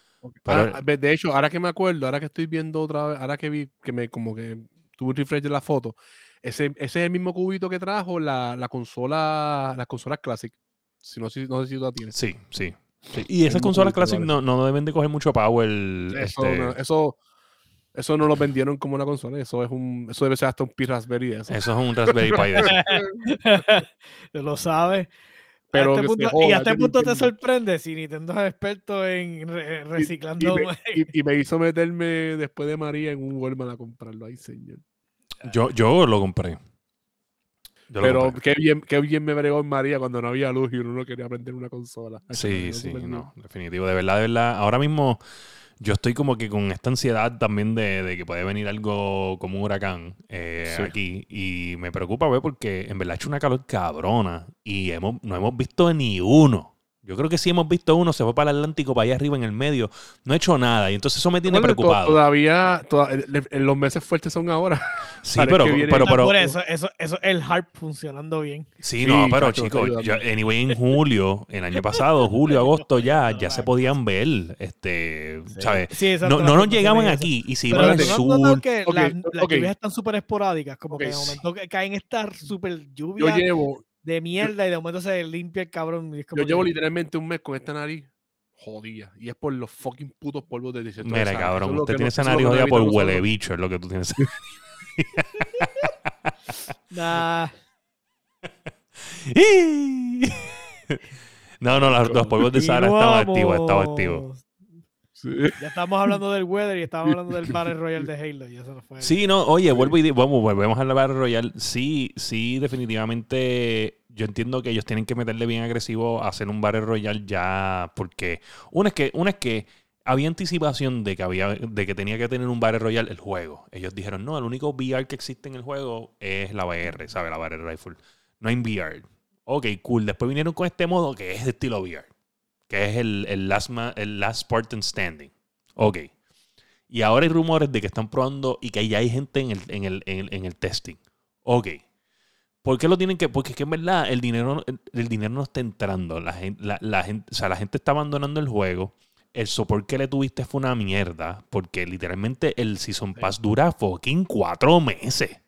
Pero- de hecho, ahora que me acuerdo, ahora que estoy viendo otra vez, ahora que vi que me como que tú refresh de la foto, ese, ese es el mismo cubito que trajo la, la consola, las consolas Classic. Si no, si, no sé si tú la tienes. Sí, sí. sí. Y esas consolas Classic no, no deben de coger mucho power. Eso, este, no, eso, eso no lo vendieron como una consola. Eso es un, eso debe ser hasta un Pi Raspberry de eso. Eso es un Raspberry Pi de eso. <laughs> lo sabes. Pero este y a este punto te sorprende si Nintendo es experto en re- Y- reciclando. Y, me, <laughs> y- y me hizo meterme después de María en un Walmart a comprarlo. Ay, señor. Yo, yo lo compré. Yo lo Pero compré. qué bien, qué bien me bregó en María cuando no había luz y uno no quería aprender una consola. <laughs> Sí, sí, no, definitivo. De verdad, de verdad. Ahora mismo yo estoy como que con esta ansiedad también de, de que puede venir algo como un huracán eh, Sí. aquí. Y me preocupa, ver porque en verdad ha hecho una calor cabrona y hemos, no hemos visto ni uno. Yo creo que sí hemos visto uno, se fue para el Atlántico, para allá arriba en el medio. No ha hecho nada y entonces eso me tiene Bueno, preocupado. Todavía, toda- el- el- los meses fuertes son ahora. Sí, pero, pero, pero, por eso, eso, eso es el HARP funcionando bien. Sí, Sí, no, pero chicos, yo- anyway, en julio, el año pasado, <laughs> julio, agosto ya, ya se podían ver, este, ¿sabes? Sí, exacto, No, no nos llegaban aquí y se Pero iban al ¿no sur. notado que Ok, las, lluvias están súper esporádicas, como que de momento caen estas súper Yo lluvias llevo, de mierda y de momento se limpia el cabrón. y es como yo llevo que- literalmente un mes con esta nariz jodida. Y es por los fucking putos polvos de Mira, Sahara. Eso cabrón, es lo usted que tiene no- esa nariz jodida por huele bicho, es lo que tú tienes. <laughs> Nah, <laughs> no, no, los, los polvos de <laughs> Sahara estaban activos, estaban activos. Sí. Ya estamos hablando del weather y estábamos hablando del <laughs> Battle Royale de Halo. Y eso no fue. Sí, no, oye, vuelvo y vamos, volvemos a la Battle Royale. Sí, sí, definitivamente. Yo entiendo que ellos tienen que meterle bien agresivo a hacer un Battle Royale ya, porque una es que, una es que había anticipación de que había, de que tenía que tener un Battle Royale el juego. Ellos dijeron, no, el único VR que existe en el juego es la VR, ¿sabes? La Battle Rifle. No hay VR. Ok, cool. Después vinieron con este modo que es de estilo VR. Que es el, el, last, ma- el last Spartan Standing. Ok. Y ahora hay rumores de que están probando y que ya hay gente en el, en el, en el, en el testing. Ok. ¿Por qué lo tienen que.? Porque es que en verdad el dinero, el, dinero no está entrando. La gente, la, la gente, o sea, la gente está abandonando el juego. El support que le tuviste fue una mierda. Porque literalmente el Season Pass dura fucking cuatro meses.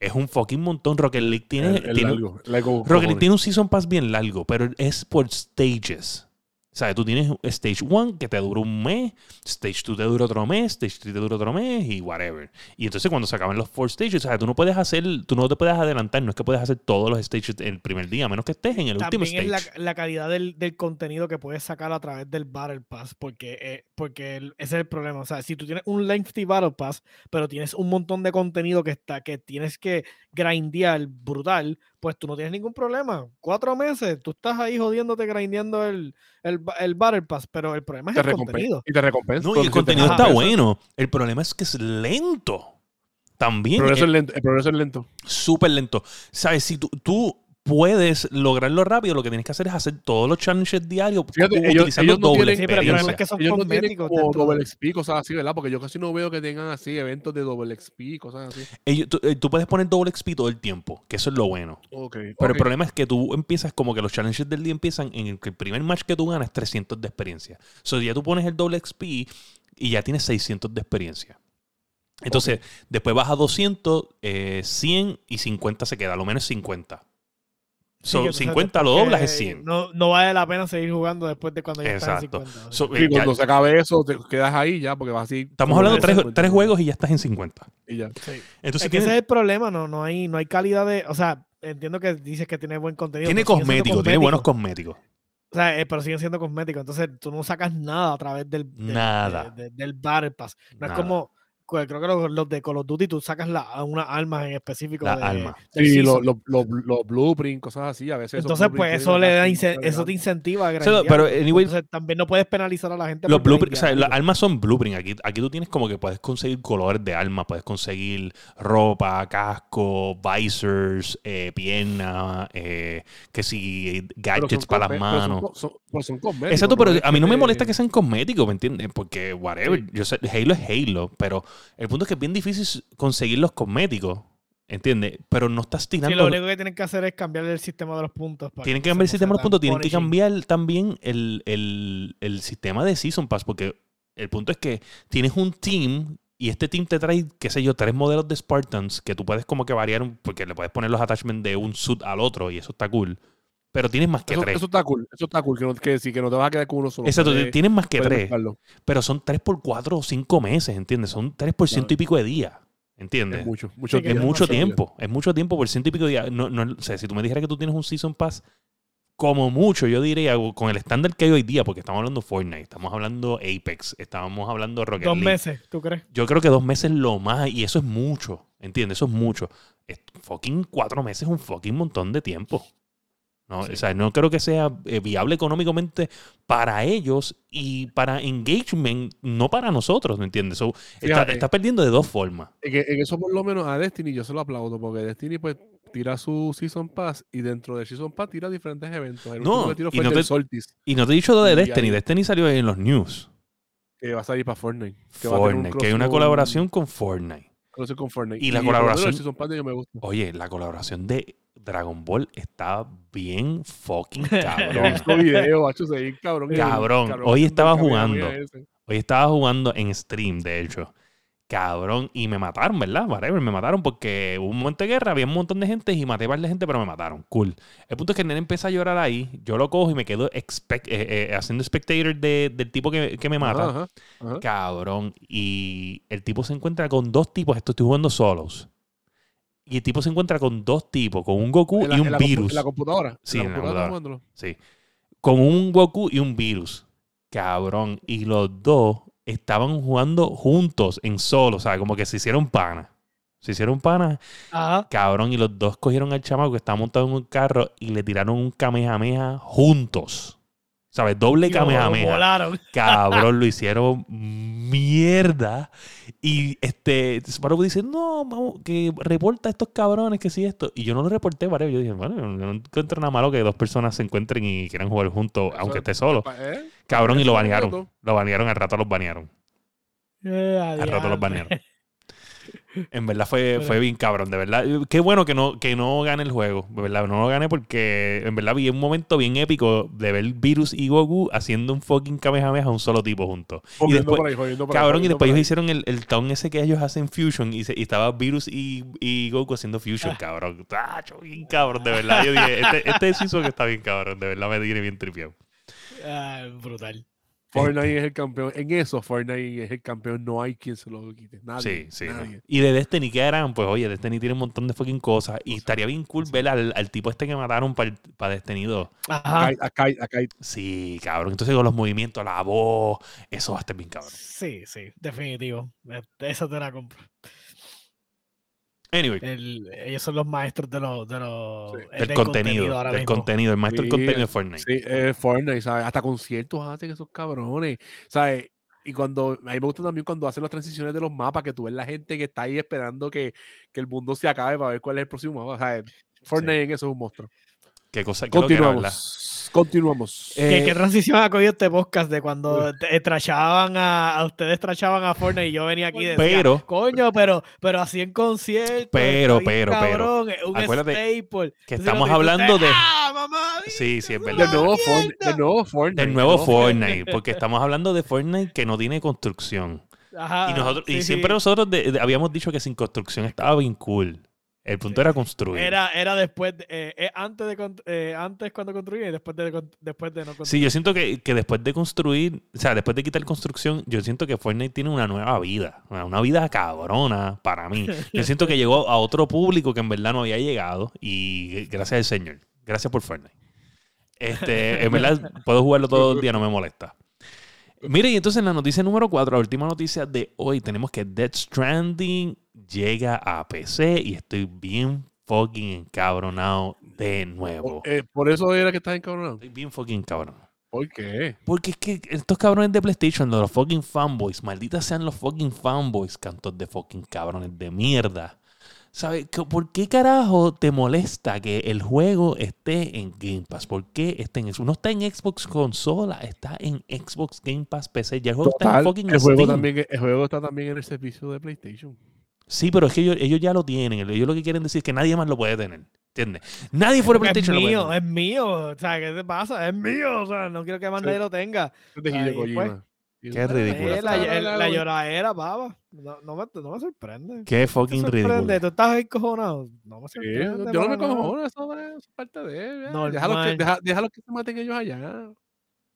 Es un fucking montón. Rocket League tiene. El- el tiene- largo, largo Rocket League tiene un Season Pass bien largo, pero es por stages. O sea, tú tienes Stage 1 que te dura un mes, Stage 2 te dura otro mes, Stage 3 te dura otro mes y whatever. Y entonces cuando se acaban los four stages, o sea, tú no puedes hacer, tú no te puedes adelantar, no es que puedes hacer todos los stages el primer día, a menos que estés en el último También stage. es la, la calidad del, del contenido que puedes sacar a través del Battle Pass, porque, eh, porque ese es el problema. O sea, si tú tienes un lengthy Battle Pass, pero tienes un montón de contenido que está, que tienes que grindear brutal, pues tú no tienes ningún problema. Cuatro meses, tú estás ahí jodiéndote grindeando el, el, el Battle Pass, pero el problema es Te el contenido. Y te recompensa. No, y el contenido está bueno. El problema es que es lento. También El progreso, es es lento, el progreso es lento. súper lento. ¿Sabes? Si tú, tú puedes lograrlo rápido, lo que tienes que hacer es hacer todos los challenges diarios Fíjate, ellos- utilizando ellos no doble tienen- Sí, pero el problema experiencia. es que son Ellos no tienen como de- XP, cosas así, ¿verdad? Porque yo casi no veo que tengan así eventos de double XP, cosas así. Ellos- tú, eh, tú puedes poner doble XP todo el tiempo, que eso es lo bueno. Ok. Pero el problema es que tú empiezas como que los challenges del día empiezan en el que el primer match que tú ganas es 300 de experiencia. O sea, ya tú pones el doble XP y ya tienes 600 de experiencia. Entonces, después vas a 200, eh, 100 y 50 se queda, a lo menos 50. Sí, So, sabes 50 lo doblas es 100. No, no vale la pena seguir jugando después de cuando ya estás en Exacto. 50. So, Sí, eh, ya- cuando se acabe eso, te quedas ahí ya, porque vas así. estamos hablando de tres, 50, tres juegos y ya estás en 50. Y ya. Sí. Entonces es que ese es el problema, no, no, hay, no hay calidad de. O sea, entiendo que dices que tiene buen contenido. tiene cosméticos, tiene buenos cosméticos. cosméticos. O sea, eh, pero siguen siendo cosméticos. Entonces tú no sacas nada a través del, del- Nada. de- de- del Battle Pass. No Nada. es como. Creo que los, los de Call of Duty tú sacas la, unas armas en específico. La de- Sí, los blueprints, cosas así, a veces. Entonces, pues blueprints eso le da eso te incentiva a pero, anyway, Entonces también no puedes penalizar a la gente. Los blueprints, o sea, las armas son blueprint. Aquí, aquí tú tienes como que puedes conseguir colores de arma, puedes conseguir ropa, casco, visors, eh, pierna, eh, que si son gadgets para las pero son manos. co- son- pero son cosméticos, Exacto, pero a mí no me molesta que sean cosméticos, ¿me entiendes? Porque, whatever, Sí. yo sé, Halo es Halo, pero el punto es que es bien difícil conseguir los cosméticos, ¿entiendes? Pero no estás Sí, tirando... lo único que tienen que hacer es cambiar el sistema de los puntos. para Tienen que cambiar el sistema de los puntos, tienen que cambiar también el, el- el sistema de Season Pass, porque el punto es que tienes un team Y este team te trae, qué sé yo, tres modelos de Spartans que tú puedes como que variar, porque le puedes poner los attachments de un suit al otro y eso está cool. Pero tienes más que Eso, tres. eso está cool. Eso está cool. Que, no, que sí, que no te vas a quedar con uno solo. Exacto, Puedes- tienes más que tres. buscarlo. Pero son tres por cuatro o cinco meses, ¿entiendes? Son tres por ciento y pico de días. ¿Entiendes? Es mucho. mucho Sí, que Es tiempo. mucho tiempo, es mucho tiempo por ciento y pico de días. No, no, o sea, si tú me dijeras que tú tienes un Season Pass, como mucho, yo diría, con el estándar que hay hoy día, porque estamos hablando Fortnite, estamos hablando Apex, estamos hablando Rocket Dos League. meses, ¿tú crees? Yo creo que dos meses lo más, y eso es mucho, ¿entiendes? Eso es mucho. Es- fucking cuatro meses es un fucking montón de tiempo. No, Sí. O sea, no creo que sea eh, viable económicamente para ellos y para engagement, no para nosotros, ¿me entiendes? So, está, Fíjate. está perdiendo de dos formas. En, eso por lo menos a Destiny yo se lo aplaudo porque Destiny pues tira su Season Pass y dentro del Season Pass tira diferentes eventos. El No, que y no te- Y no te he dicho lo de Destiny. Destiny salió en los news. que va a salir para Fortnite. Que va a Fortnite, que hay una colaboración con Fortnite. con Fortnite. Y la colaboración- de. Oye, la colaboración de Dragon Ball está bien fucking <laughs> cabrón. video, macho, se ve bien cabrón. Cabrón, hoy estaba jugando. Hoy estaba jugando en stream, de hecho. Cabrón, y me mataron, ¿verdad? Whatever, me mataron porque hubo un momento de guerra, había un montón de gente y maté a varias gente, pero me mataron. Cool. El punto es que el nene empieza a llorar ahí, yo lo cojo y me quedo expect- eh, eh, haciendo spectator de- del tipo que, que me mata. Ajá, ajá. Cabrón. Y el tipo se encuentra con dos tipos. Esto estoy jugando solos. Y el tipo se encuentra con dos tipos, con un Goku la- y un la virus. En la computadora. Sí, en la computadora. Sí. Con un Goku y un virus. Cabrón. Y los dos estaban jugando juntos en solo. O sea, como que se hicieron panas. Se hicieron panas. Ajá. Cabrón. Y los dos cogieron al chamaco que estaba montado en un carro y le tiraron un Kamehameha juntos. ¿Sabes? Doble Kamehameha. Volaron. <laughs> Cabrón, lo hicieron mierda. Y este Sparrow dice, no, vamos, que reporta a estos cabrones, que sí esto. Y yo no lo reporté, ¿vale? Yo dije, bueno, no encuentro nada malo que dos personas se encuentren y quieran jugar juntos, Eso aunque es- esté solo. ¿Eh? Cabrón, y lo banearon. Lo banearon, al rato los banearon. Eh, Al rato los banearon. <laughs> En verdad fue, fue bien cabrón, de verdad. Qué bueno que no, que no gane el juego, de verdad. No lo gané porque en verdad vi un momento bien épico de ver Virus y Goku haciendo un fucking Kamehameha a un solo tipo juntos. Y después, por ahí, por ahí, Cabrón, y después ellos hicieron el, el town ese que ellos hacen Fusion y, se- y estaba Virus y, y Goku haciendo Fusion, Ah. cabrón. Tacho, bien cabrón, de verdad. Yo dije, este, este season está bien cabrón, de verdad me tiene bien tripeado. Ah, brutal. Fortnite es el campeón. En eso, Fortnite es el campeón. No hay quien se lo quite. Nadie. Sí, sí. Y de Destiny, ¿qué harán? Pues oye, Destiny tiene un montón de fucking cosas y estaría bien cool ver al, al tipo este que mataron para Destiny 2. Ajá. Acá, acá, acá, Sí, cabrón. Entonces con los movimientos, la voz, eso va a estar bien cabrón. Sí, sí, definitivo. Eh, Esa te la compro. Anyway, El- ellos son los maestros de los, de los Sí. eh, del contenido, ahora del mismo. contenido, el maestro del contenido de Fortnite. Sí, eh, Fortnite, ¿sabes? Hasta conciertos hacen esos cabrones, ¿sabes? Y cuando, a mí me gusta también cuando hacen las transiciones de los mapas, que tú ves la gente que está ahí esperando que, que el mundo se acabe para ver cuál es el próximo mapa, ¿sabes? Fortnite en eso es un monstruo. Qué cosa, qué lo que era, ¿verdad? Continuamos. Continuamos. Eh, ¿Qué, qué transición ha cogido este podcast de cuando te- trachaban a, a ustedes trachaban a Fortnite y yo venía aquí decía, Pero- coño, pero, pero así en conciertos. Pero, pero, pero, cabrón, un acuérdate staple". que estamos hablando de- ¡Ah, mamá! Sí, sí, es verdad. de nuevo, ¡una Fortnite, de nuevo Fortnite. Del de nuevo Fortnite, porque estamos hablando de Fortnite que no tiene construcción. Ajá, Y nosotros y siempre sí. nosotros de- de- habíamos dicho que sin construcción estaba bien cool. El punto era construir. Era, era después, de- eh, eh, antes de eh, antes cuando construía y después de, después de no construir. Sí, yo siento que, que después de construir, o sea, después de quitar construcción, yo siento que Fortnite tiene una nueva vida. Una una vida cabrona para mí. <laughs> Yo siento que llegó a otro público que en verdad no había llegado. Y gracias al Señor. Gracias por Fortnite. Este, en verdad, puedo jugarlo todo el día, no me molesta. Mire, y entonces en la noticia número 4, la última noticia de hoy, tenemos que Death Stranding llega a PC y estoy bien fucking encabronado de nuevo. Eh, por eso era que estás encabronado. Estoy bien fucking encabronado. ¿Por qué? Porque es que estos cabrones de PlayStation, los fucking fanboys, malditas sean los fucking fanboys, cantos de fucking cabrones de mierda. ¿Sabes? Que- ¿Por qué carajo te molesta que el juego esté en Game Pass? ¿Por qué esté en eso? No está en Xbox consola, está en Xbox Game Pass PC. Ya el juego está en fucking el, juego Steam. también, el juego está también en el servicio de PlayStation. Sí, pero es que ellos, ellos ya lo tienen. Ellos lo que quieren decir es que nadie más lo puede tener. ¿Entiendes? Nadie fuera de Es PlayStation lo puede mío, tener. es mío. O sea, ¿qué te pasa? Es mío. O sea, no quiero que más Sí. nadie lo tenga. Es de Qué ridículo. La, lloradera, baba. No, no, me, no me sorprende. Qué ¿Te fucking sorprende? ridículo. ¿Tú estás encojonado? No me Sí, sorprende. yo no me para nada. cojo, eso es parte de él. Déjalo que, deja, déjalo que se maten ellos allá.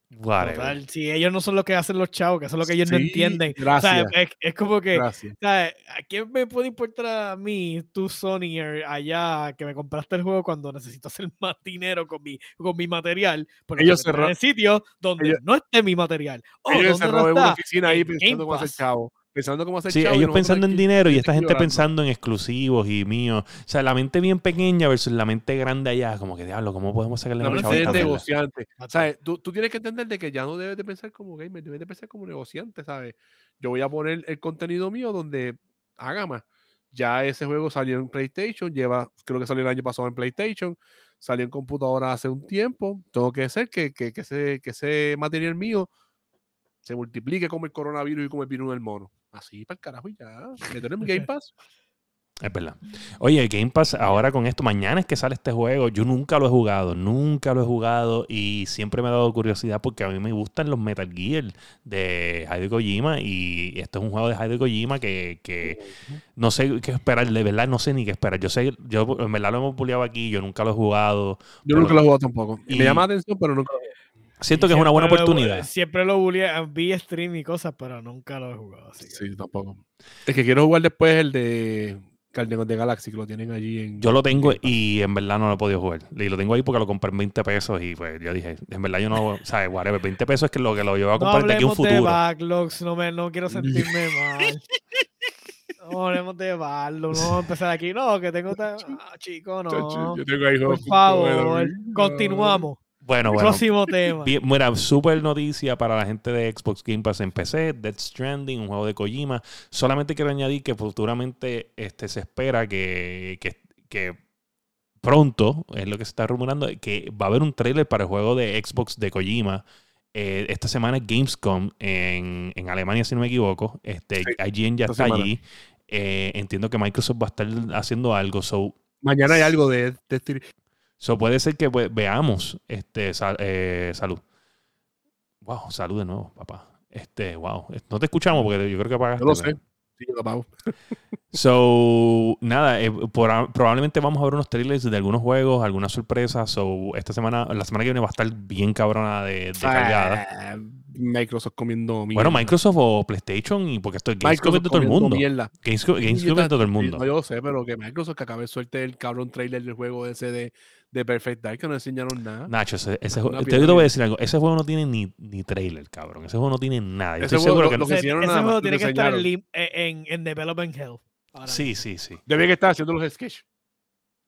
Total, si ellos no son los que hacen los chavos, que eso es lo que ellos no Sí, entienden. O sea, gracias. es, es como que, Gracias. ¿a quién me puede importar a mí, tú, Sony, allá, que me compraste el juego cuando necesito hacer <laughs> más dinero con mi, con mi material? Porque Ellos se en sitios donde ellos- no esté mi material. Oh, ellos se ¿dónde no una oficina ahí En pensando cómo hacer chavo. Pensando cómo hacer Sí, chavo. ellos pensando en dinero y esta gente llorando. pensando en exclusivos y míos. O sea, la mente bien pequeña versus la mente grande allá. Como que, diablo, ¿cómo podemos sacarle La mente es negociante. ¿Sabes? Tú, tú tienes que entender de que ya no debes de pensar como gamer, debes de pensar como negociante, ¿sabes? Yo voy a poner el contenido mío donde haga más. Ya ese juego salió en PlayStation, lleva, creo que salió el año pasado en PlayStation, salió en computadora hace un tiempo. Tengo que hacer que, que, que ese, que ese material mío se multiplique como el coronavirus y como el virus del mono. Así para el carajo y ya. <laughs> Meter en mi Game Pass. Es verdad. Oye, Game Pass, ahora con esto, mañana es que sale este juego. Yo nunca lo he jugado, nunca lo he jugado y siempre me ha dado curiosidad porque a mí me gustan los Metal Gear de Hideo Kojima y este es un juego de Hideo Kojima que, que no sé qué esperar, de verdad no sé ni qué esperar. Yo sé, yo en verdad lo hemos puliado aquí, yo nunca lo he jugado. Yo Pero- nunca lo he jugado tampoco. y- Me llama la atención, pero nunca lo he Siento que es una buena Siempre lo- oportunidad. Siempre lo bullié, vi stream y cosas, pero nunca lo he jugado. Así que- Sí, tampoco. El que quiero jugar después es el de Guardians de Galaxy, que lo tienen allí en. Yo lo tengo y en verdad no lo he podido jugar. Y lo tengo ahí porque lo compré en 20 pesos y pues yo dije, en verdad yo no, ¿sabes? Whatever, 20 pesos es que lo que lo llevo a No comprar de aquí a un hablemos de futuro. backlogs, no, me, no quiero sentirme <laughs> mal. No hablemos de backlogs, no vamos a empezar aquí. No, que tengo. Ah, chico, no. yo tengo ahí Por favor, continuamos. Bueno, bueno. Próximo <laughs> tema. Mira, súper noticia para la gente de Xbox Game Pass en PC, Death Stranding, un juego de Kojima. Solamente quiero añadir que futuramente este, se espera que, que, que pronto, es lo que se está rumorando, que va a haber un trailer para el juego de Xbox de Kojima. Eh, esta semana es Gamescom en, en Alemania, si no me equivoco. Este, Sí, IGN ya está semana. allí. Eh, entiendo que Microsoft va a estar haciendo algo. So, Mañana hay algo de, de So puede ser que pues, veamos este sal- eh, salud. Wow, salud de nuevo, papá. Este, wow. No te escuchamos porque yo creo que apagaste. Yo lo sé. Sí, lo pago. <laughs> So, nada, eh, por- probablemente vamos a ver unos trailers de algunos juegos, algunas sorpresas. So, esta semana, la semana que viene va a estar bien cabrona de, de cargada. Ah, Microsoft comiendo mierda. Bueno, Microsoft o PlayStation, y porque esto es Microsoft de todo el mundo. mierda. Es de todo el mundo. No, yo lo sé, pero que Microsoft que acabe de suerte el cabrón trailer del juego ese de, de Perfect Dark que no enseñaron nada. Nacho, ese, ese juego, te, yo voy a decir algo. Ese juego no tiene ni, ni trailer, cabrón. Ese juego no tiene nada. Yo Ese estoy juego seguro lo- que lo no- que Ese, hicieron ese nada más, juego lo tiene que estar en, lim- en, en Development Hell. Sí, sí, sí. Debe que estar haciendo los sketches.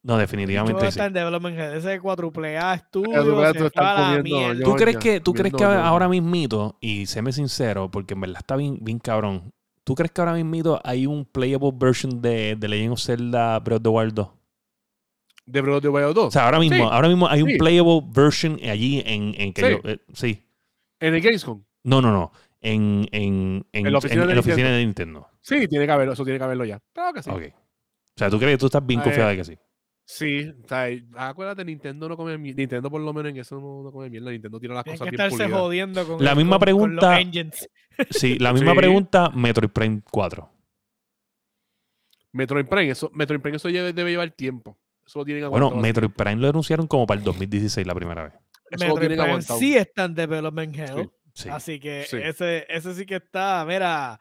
No, definitivamente sí. está en Development Hell. Ese 4A estudio Cuádruple A se tú comiendo, yo- ¿Tú crees que, tú crees que ahora mismito, y séme sincero, porque en verdad está bien, bien cabrón, ¿tú crees que ahora mismito hay un playable version de, de Legend of Zelda Breath of the Wild 2? De Breath of the Wild 2. O sea, ahora mismo, Sí, ahora mismo hay un sí. playable version allí en, en que Sí. yo... eh, sí. en el Gamescom. No, no, no. En, en, en, En la oficina en- de en la oficina de Nintendo. Sí, tiene que haberlo. Eso tiene que haberlo ya. Claro que sí. Ok. O sea, ¿tú crees que tú estás bien confiada eh, de que sí? Sí, o sea, acuérdate, Nintendo no come mierda. Nintendo por lo menos en eso no, no come mierda. Nintendo tira las Tienen cosas que bien estarse pulidas. jodiendo con La el- misma con- con los pregunta-. Sí, la misma <laughs> Sí. pregunta, Metroid Prime 4. Metroid Prime, eso, Metroid Prime, eso lleve- debe llevar tiempo. Eso lo tienen Bueno. Metroid Prime lo anunciaron como para el 2016 la primera vez. Eso Metroid Prime aguantado. sí está en Development Hell. Sí. Así que Sí. ese, ese sí que está, mira,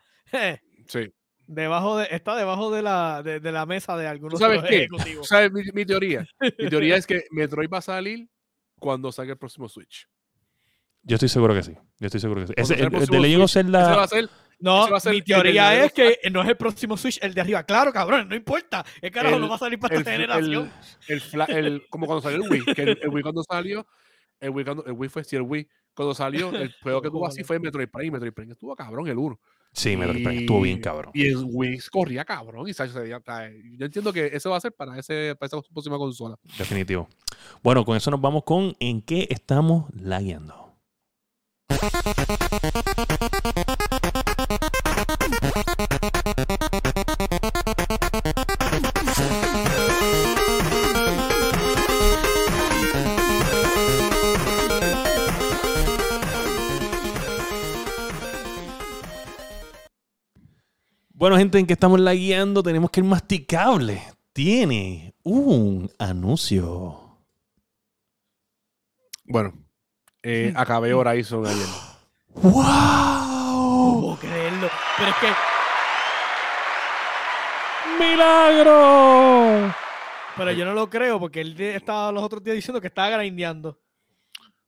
Sí. debajo de, está debajo de la, de, de la mesa de algunos sabes qué? ejecutivos. ¿Sabes mi, mi teoría? Mi teoría es <laughs> que Metroid va a salir cuando salga el próximo Switch. Yo estoy seguro que sí. Yo estoy seguro que sí. Ese, el el, el de Legend of Ese va Zelda. a ser No, mi el teoría es que no es el próximo Switch el de arriba. Claro, cabrón, no importa. El carajo El- no va a salir para el, esta generación. el fla- el- como cuando salió el Wii. Que el, el Wii cuando salió, el Wii, cuando, el Wii fue sí, el Wii. Cuando salió, el <laughs> juego que tuvo así fue Metroid Prime. Metroid Prime estuvo cabrón el 1. Sí, Metroid Prime estuvo bien cabrón. Y el Wii corría cabrón. Y eh, yo entiendo que eso va a ser para, ese, para esa próxima consola. Definitivo. Bueno, con eso nos vamos con en qué estamos lagueando. Bueno, gente, en que estamos la guiando, tenemos que el masticable tiene un anuncio. Bueno, eh, acabé Horizon ayer. No ¡Wow! puedo creerlo. Pero es que ¡Milagro! pero yo no lo creo porque él estaba los otros días diciendo que estaba grindeando.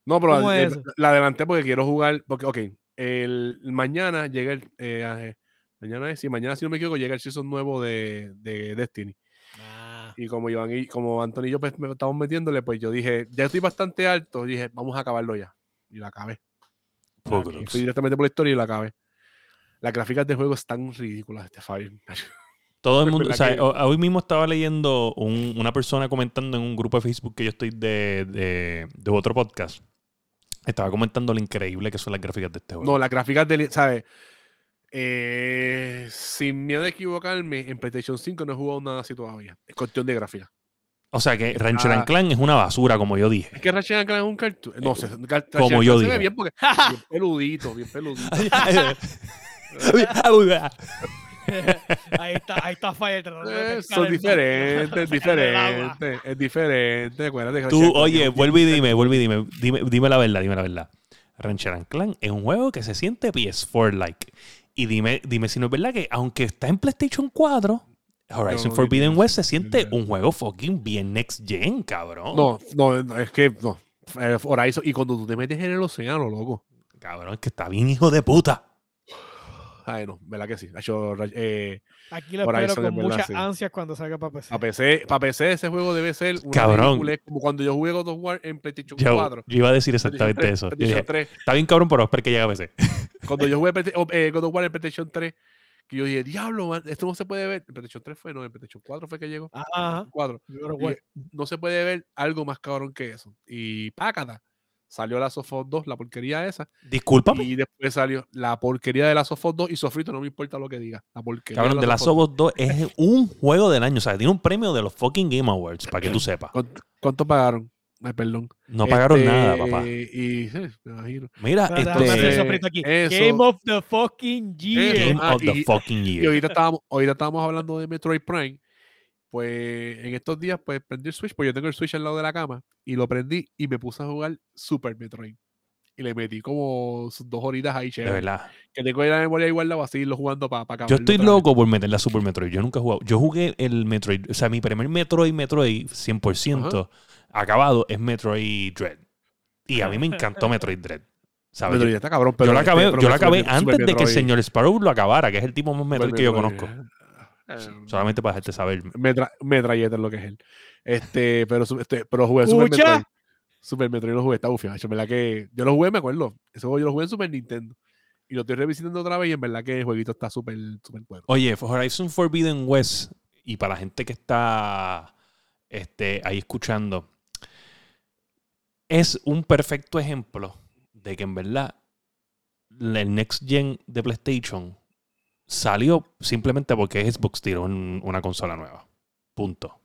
No, pero ¿Cómo eh, es eso? la adelanté porque quiero jugar. Porque, ok, el, mañana llega el. eh, eh, mañana es, sí, mañana si no me equivoco, llega el season nuevo de, de Destiny. Ah, Y como Iván y como Anthony y yo pues, me- estamos metiéndole, pues yo dije, ya estoy bastante alto. Dije, vamos a acabarlo ya. Y la acabé. Fui directamente por la historia y la acabé. Las gráficas del juego están ridículas, este Fire. <laughs> Todo el mundo, o sea, que- ho- hoy mismo estaba leyendo un- una persona comentando en un grupo de Facebook que yo estoy de, de, de otro podcast. Estaba comentando lo increíble que son las gráficas de este juego. No, las gráficas del, ¿sabes? Eh, sin miedo a equivocarme, en PlayStation 5 no he jugado nada así todavía. Es cuestión de gráfica. o sea que Rancher and Ah. Clan es una basura, como yo dije. Es que Ratchet and Clank es un cartoon. No sé, Ratchet and Como yo dije. bien porque <laughs> bien peludito, bien peludito. ahí está, ahí está Fire de Eh, son diferentes, <laughs> diferentes, es diferente. Acuérdate que Tú, Ratchet oye, vuelve y dime, vuelve y dime, dime, dime la verdad, dime la verdad. Rancher and Clan es un juego que se siente PS4-like. Y dime, dime si no es verdad que aunque está en PlayStation 4, Horizon No, Forbidden West se siente un juego fucking bien next gen, cabrón. No, no, no, es que no. Eh, Horizon, y cuando tú te metes en el océano, loco. Cabrón, es que está bien hijo de puta. Ay, no, ¿verdad que sí? Ha hecho, eh, Aquí lo Horizon, espero con verdad, muchas sí. ansias cuando salga para PC. Para PC, para PC ese juego debe ser una Cabrón. como cuando yo jugué God of War en PlayStation Yo, 4. yo iba a decir exactamente <laughs> 3, eso. Yo PlayStation dije, 3. está bien cabrón, pero espera que llegue a PC. Cuando yo jugué eh, God of War en PlayStation 3, que yo dije, diablo, man, esto no se puede ver. En PlayStation 3 fue, no, en PlayStation 4 fue que llegó. Ajá. 4. Yo Y dije, no se puede ver algo más cabrón que eso. Y pácata. Salió la Sofos 2, la porquería esa. Discúlpame. Y después salió la porquería de la Sofos 2 y Sofrito, no me importa lo que diga. La porquería Cabrón, de la Last of Us 2 es un juego del año. O sea, tiene un premio de los fucking Game Awards, para que tú sepas. ¿Cuánto, cuánto pagaron? Ay, perdón. No pagaron Este, nada, papá. Y sí, me imagino. Mira, Espérate, esto déjame hacer Entonces, es sofrito aquí. eso- Game of the fucking year. Game Ah, of the y- fucking Y Year. ahorita estábamos, ahorita estábamos hablando de Metroid Prime. Pues en estos días, pues prendí el Switch, pues yo tengo el Switch al lado de la cama y lo prendí y me puse a jugar Super Metroid. Y le metí como sus dos horitas ahí, De chévere. verdad. Que tengo ahí la memoria igual a seguirlo jugando para acabar. Yo estoy loco por meter la Super Metroid. Yo nunca he jugado. Yo jugué el Metroid. O sea, mi primer Metroid, Metroid 100% acabado es Metroid Dread. Y a mí me <laughs> encantó Metroid Dread. ¿sabes? Metroid Yo- está cabrón, pero yo lo este- acabé, yo antes de que el señor Sparrow lo acabara, que es el tipo más Metroid que yo conozco. eh, Solamente para dejarte saber. Metra, metralleta es lo que es él. Este, pero, este, pero jugué Super. Metroid. Super Metroid lo jugué, está bufio. En verdad que yo lo jugué, me acuerdo. Ese juego yo lo jugué en Super Nintendo. Y lo estoy revisitando otra vez y en verdad que el jueguito está súper, súper bueno. Oye, Horizon Forbidden West, y para la gente que está este, ahí escuchando, es un perfecto ejemplo de que en verdad el Next Gen de PlayStation salió simplemente porque Xbox tiró un- una consola nueva. Punto.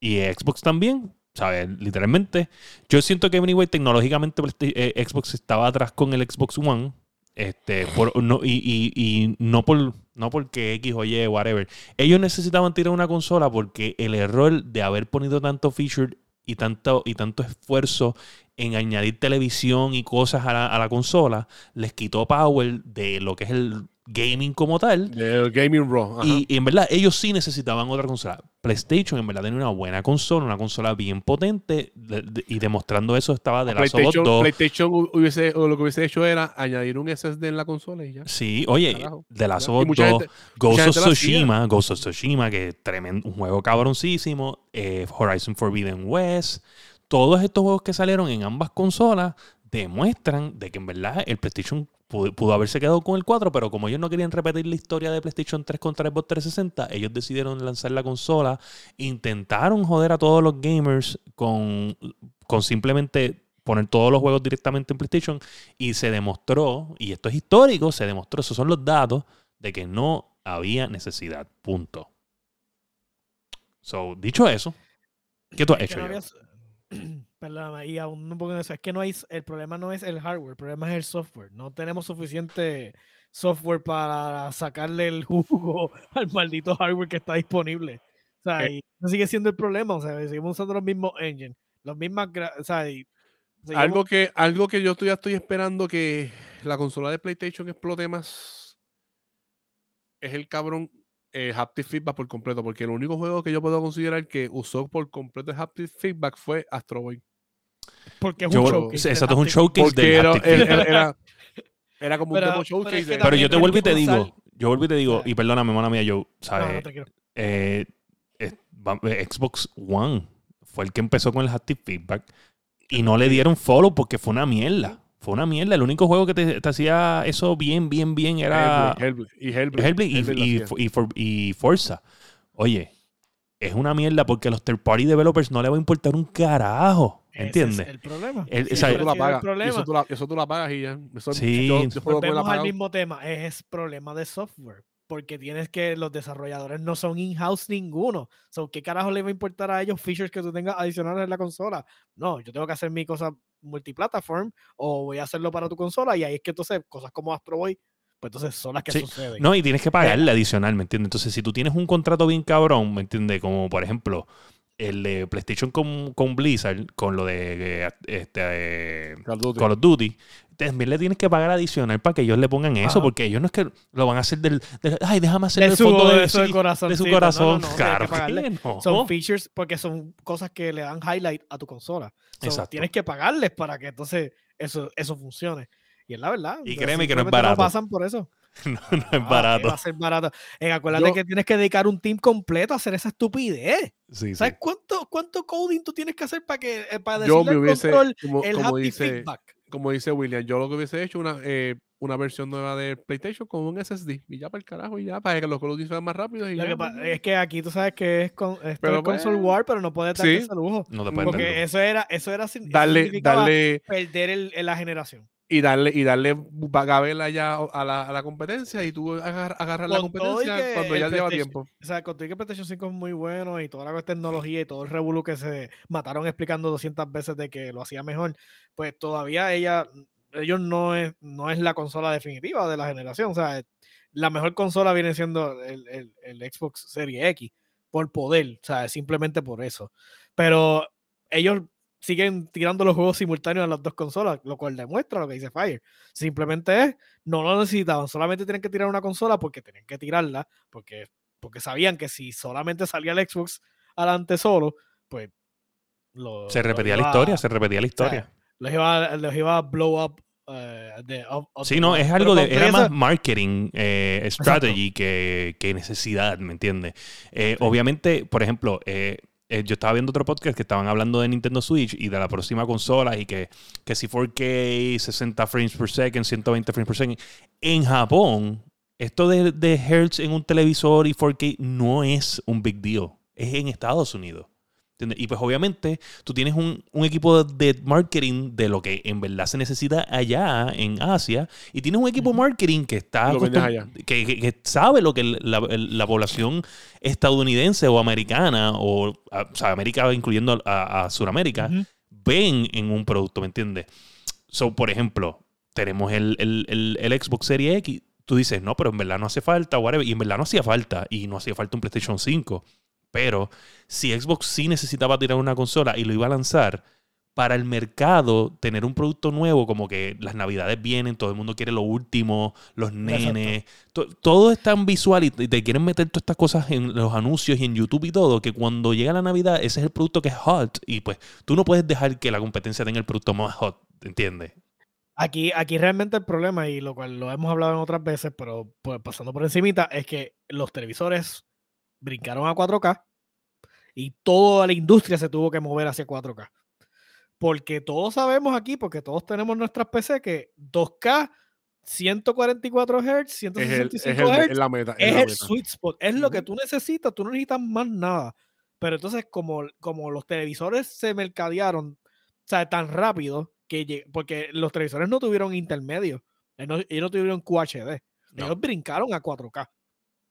Y Xbox también, ¿sabes? Literalmente, yo siento que anyway, tecnológicamente eh, Xbox estaba atrás con el Xbox One. Este, por, no, y, y- y no, por, no porque X o Y, whatever. Ellos necesitaban tirar una consola porque el error de haber ponido tanto feature y tanto, y tanto esfuerzo en añadir televisión y cosas a la, a la consola les quitó power de lo que es el gaming como tal. El Gaming Raw. Y, y en verdad, ellos sí necesitaban otra consola. PlayStation, en verdad, tenía una buena consola, una consola bien potente. de- de- y demostrando eso estaba de la PlayStation, 2. PlayStation hu- hubiese, o lo que hubiese hecho era añadir un SSD en la consola y ya. Sí, oye, de. Y 2, mucha gente- Ghost of. Tsushima, Ghost of Tsushima, que es tremendo, un juego cabroncísimo. eh, Horizon Forbidden West. Todos estos juegos que salieron en ambas consolas demuestran de que en verdad el PlayStation pudo, pudo haberse quedado con el 4, pero como ellos no querían repetir la historia de PlayStation 3 contra Xbox 360, ellos decidieron lanzar la consola, intentaron joder a todos los gamers con, con simplemente poner todos los juegos directamente en PlayStation y se demostró, y esto es histórico, se demostró, esos son los datos, de que no había necesidad. Punto. So, dicho eso, ¿qué tú has hecho? no había- <clears throat> Perdóname, y aún un poco de eso. Es que no hay, el problema no es el hardware, el problema es el software. No tenemos suficiente software para sacarle el jugo <laughs> al maldito hardware que está disponible. O sea, Eh. y eso sigue siendo el problema. O sea, seguimos usando los mismos engines, los mismas. O sea, y seguimos- Algo que, algo que yo ya estoy esperando que la consola de PlayStation explote más es el cabrón eh, haptic feedback por completo, porque el único juego que yo puedo considerar que usó por completo el haptic feedback fue Astro Boy. Porque es Yo- un showcase. exacto, es un haptic showcase Porque del era, era, feedback. era- era como un Pero- demo pero es showcase. que de- Pero yo te vuelvo y te digo, yo vuelvo y te digo, y perdóname, mala mía, yo, No, ¿sabes? no quiero. eh, eh, Xbox One fue el que empezó con el haptic feedback y no le dieron follow porque fue una mierda. Fue una mierda. El único juego que te, te hacía eso bien, bien, bien era Hellblade, y Hellblade, Hellblade y, Hellblade lo y, hacía. y For- y Forza. Oye, es una mierda porque a los third party developers no le va a importar un carajo. Ese es ¿Entiendes? el problema. El- Sí, o sea, eso tú la pagas. problema. Eso tú la, eso tú la pagas y ya. Eso, Sí. yo- haberla Volvemos al mismo tema, es problema de software, porque tienes que los desarrolladores no son in-house ninguno. So, ¿Qué carajo le va a importar a ellos features que tú tengas adicionales en la consola? No, yo tengo que hacer mi cosa multiplataform o voy a hacerlo para tu consola y ahí es que entonces cosas como Astro Boy, pues entonces son las que Sí, suceden. No, y tienes que pagarle adicional, ¿me entiendes? Entonces, si tú tienes un contrato bien cabrón, ¿me entiendes? Como por ejemplo el de PlayStation con, con Blizzard, con lo de eh, este, eh, Call of Duty. Call of Duty, también le tienes que pagar adicional para que ellos le pongan eso, Ajá. porque ellos no es que lo van a hacer del, del- ay, déjame hacer de el su, fondo de, de corazón. de su corazón. claro que pagarle. que no. Son features porque son cosas que le dan highlight a tu consola. So, Exacto. Tienes que pagarles para que entonces eso, eso funcione. Y es la verdad. Y créeme que no es barato. pasan por eso. <laughs> no, no es Ah, ¿qué barato. Va a ser barato. Eh, acuérdate Yo- que tienes que dedicar un team completo a hacer esa estupidez. Sí, sí. ¿Sabes cuánto, cuánto coding tú tienes que hacer para que eh, para Yo me hubiese, control como, el como dice, feedback? como dice William, yo lo que hubiese hecho una, eh, una versión nueva de PlayStation con un SSD y ya para el carajo y ya para que los Duty sean más rápidos y Lo ya, que pa- es que aquí tú sabes que es, con, esto Pero es console pues, war, pero no puedes darte sí. ese lujo. no te porque eso era, eso era darle, darle perder el, el- la generación. Y darle y darle bagabela ya a la, a la competencia y tú agar- agarrar la competencia cuando ya lleva tiempo. O sea, contigo que PlayStation 5 es muy bueno y toda la tecnología y todo el revolú que se mataron explicando 200 veces de que lo hacía mejor, pues todavía ella, ellos no es, no es la consola definitiva de la generación. O sea, la mejor consola viene siendo el, el- el Xbox Series X por poder, o sea, simplemente por eso. Pero ellos siguen tirando los juegos simultáneos a las dos consolas, lo cual demuestra lo que dice Fire. Simplemente es, no lo necesitaban, solamente tienen que tirar una consola porque tenían que tirarla, porque, porque sabían que si solamente salía el Xbox adelante solo, pues lo, Se repetía la historia, a- se repetía la historia. los iba, los iba a blow up. eh, de, Sí, no, es algo de. Era más marketing, eh, strategy que, que necesidad, ¿me entiendes? Eh, Obviamente, por ejemplo, eh, eh, yo estaba viendo otro podcast que estaban hablando de Nintendo Switch y de la próxima consola y que, que si 4K, 60 frames per second, 120 frames per second. En Japón, esto de, de Hertz en un televisor y 4K no es un big deal. Es en Estados Unidos. ¿Entiendes? Y pues obviamente tú tienes un, un equipo de marketing de lo que en verdad se necesita allá en Asia y tienes un equipo de marketing que está que, que- que sabe lo que la, la población estadounidense o americana o, a- o sea, América incluyendo a, a Sudamérica ven en un producto, ¿me entiendes? So, por ejemplo, tenemos el, el- el- el Xbox Series X. Tú dices, no, pero en verdad no hace falta, whatever. Y en verdad no hacía falta. Y no hacía falta un PlayStation 5. Pero si Xbox sí necesitaba tirar una consola y lo iba a lanzar, para el mercado, tener un producto nuevo, como que las navidades vienen, todo el mundo quiere lo último, los nenes, to- todo es tan visual y te te quieren meter todas estas cosas en los anuncios y en YouTube y todo, que cuando llega la Navidad, ese es el producto que es hot. Y pues tú no puedes dejar que la competencia tenga el producto más hot, ¿entiendes? Aquí, aquí realmente el problema, y lo cual lo hemos hablado en otras veces, pero pues, pasando por encimita, es que los televisores brincaron a 4K y toda la industria se tuvo que mover hacia 4K. Porque todos sabemos aquí, porque todos tenemos nuestras PC, que 2K, 144 Hz, Es, el, 165 es, el- Hz es la meta. Es el sweet spot, es lo que tú necesitas, tú no necesitas más nada. Pero entonces, como, como los televisores se mercadearon, o sea, tan rápido, que porque los televisores no tuvieron intermedio, ellos no, ellos no tuvieron QHD, No. ellos brincaron a 4K,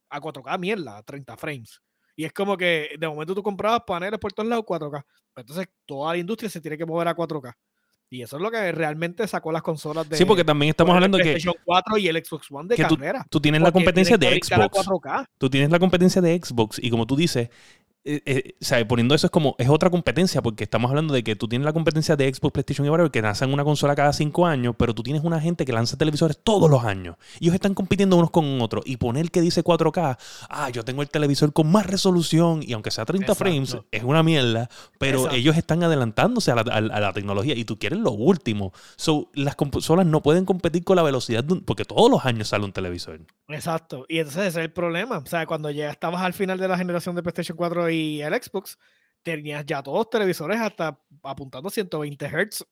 a 4K mierda, a 30 frames. Y es como que de momento tú comprabas paneles por todos lados 4K. Entonces toda la industria se tiene que mover a 4K. Y eso es lo que realmente sacó las consolas de. Sí, porque también estamos hablando que, PlayStation 4 y el Xbox One de que carrera. tú tienes la competencia de Xbox. 4K. Tú tienes la competencia de Xbox y como tú dices, eh, eh, o sea, poniendo eso es como, es otra competencia porque estamos hablando de que tú tienes la competencia de Xbox, PlayStation y whatever, que lanzan una consola cada cinco años, pero tú tienes una gente que lanza televisores todos los años. Y ellos están compitiendo unos con otros. Y poner que dice 4K, ah, yo tengo el televisor con más resolución y aunque sea 30 Exacto. frames, es una mierda, pero Exacto. ellos están adelantándose a la, a- a la tecnología y tú quieres lo último. So, las consolas no pueden competir con la velocidad de un- porque todos los años sale un televisor. Exacto. Y entonces ese es el problema. O sea, cuando ya estabas al final de la generación de PlayStation 4 y el Xbox, tenías ya todos los televisores hasta apuntando 120 Hz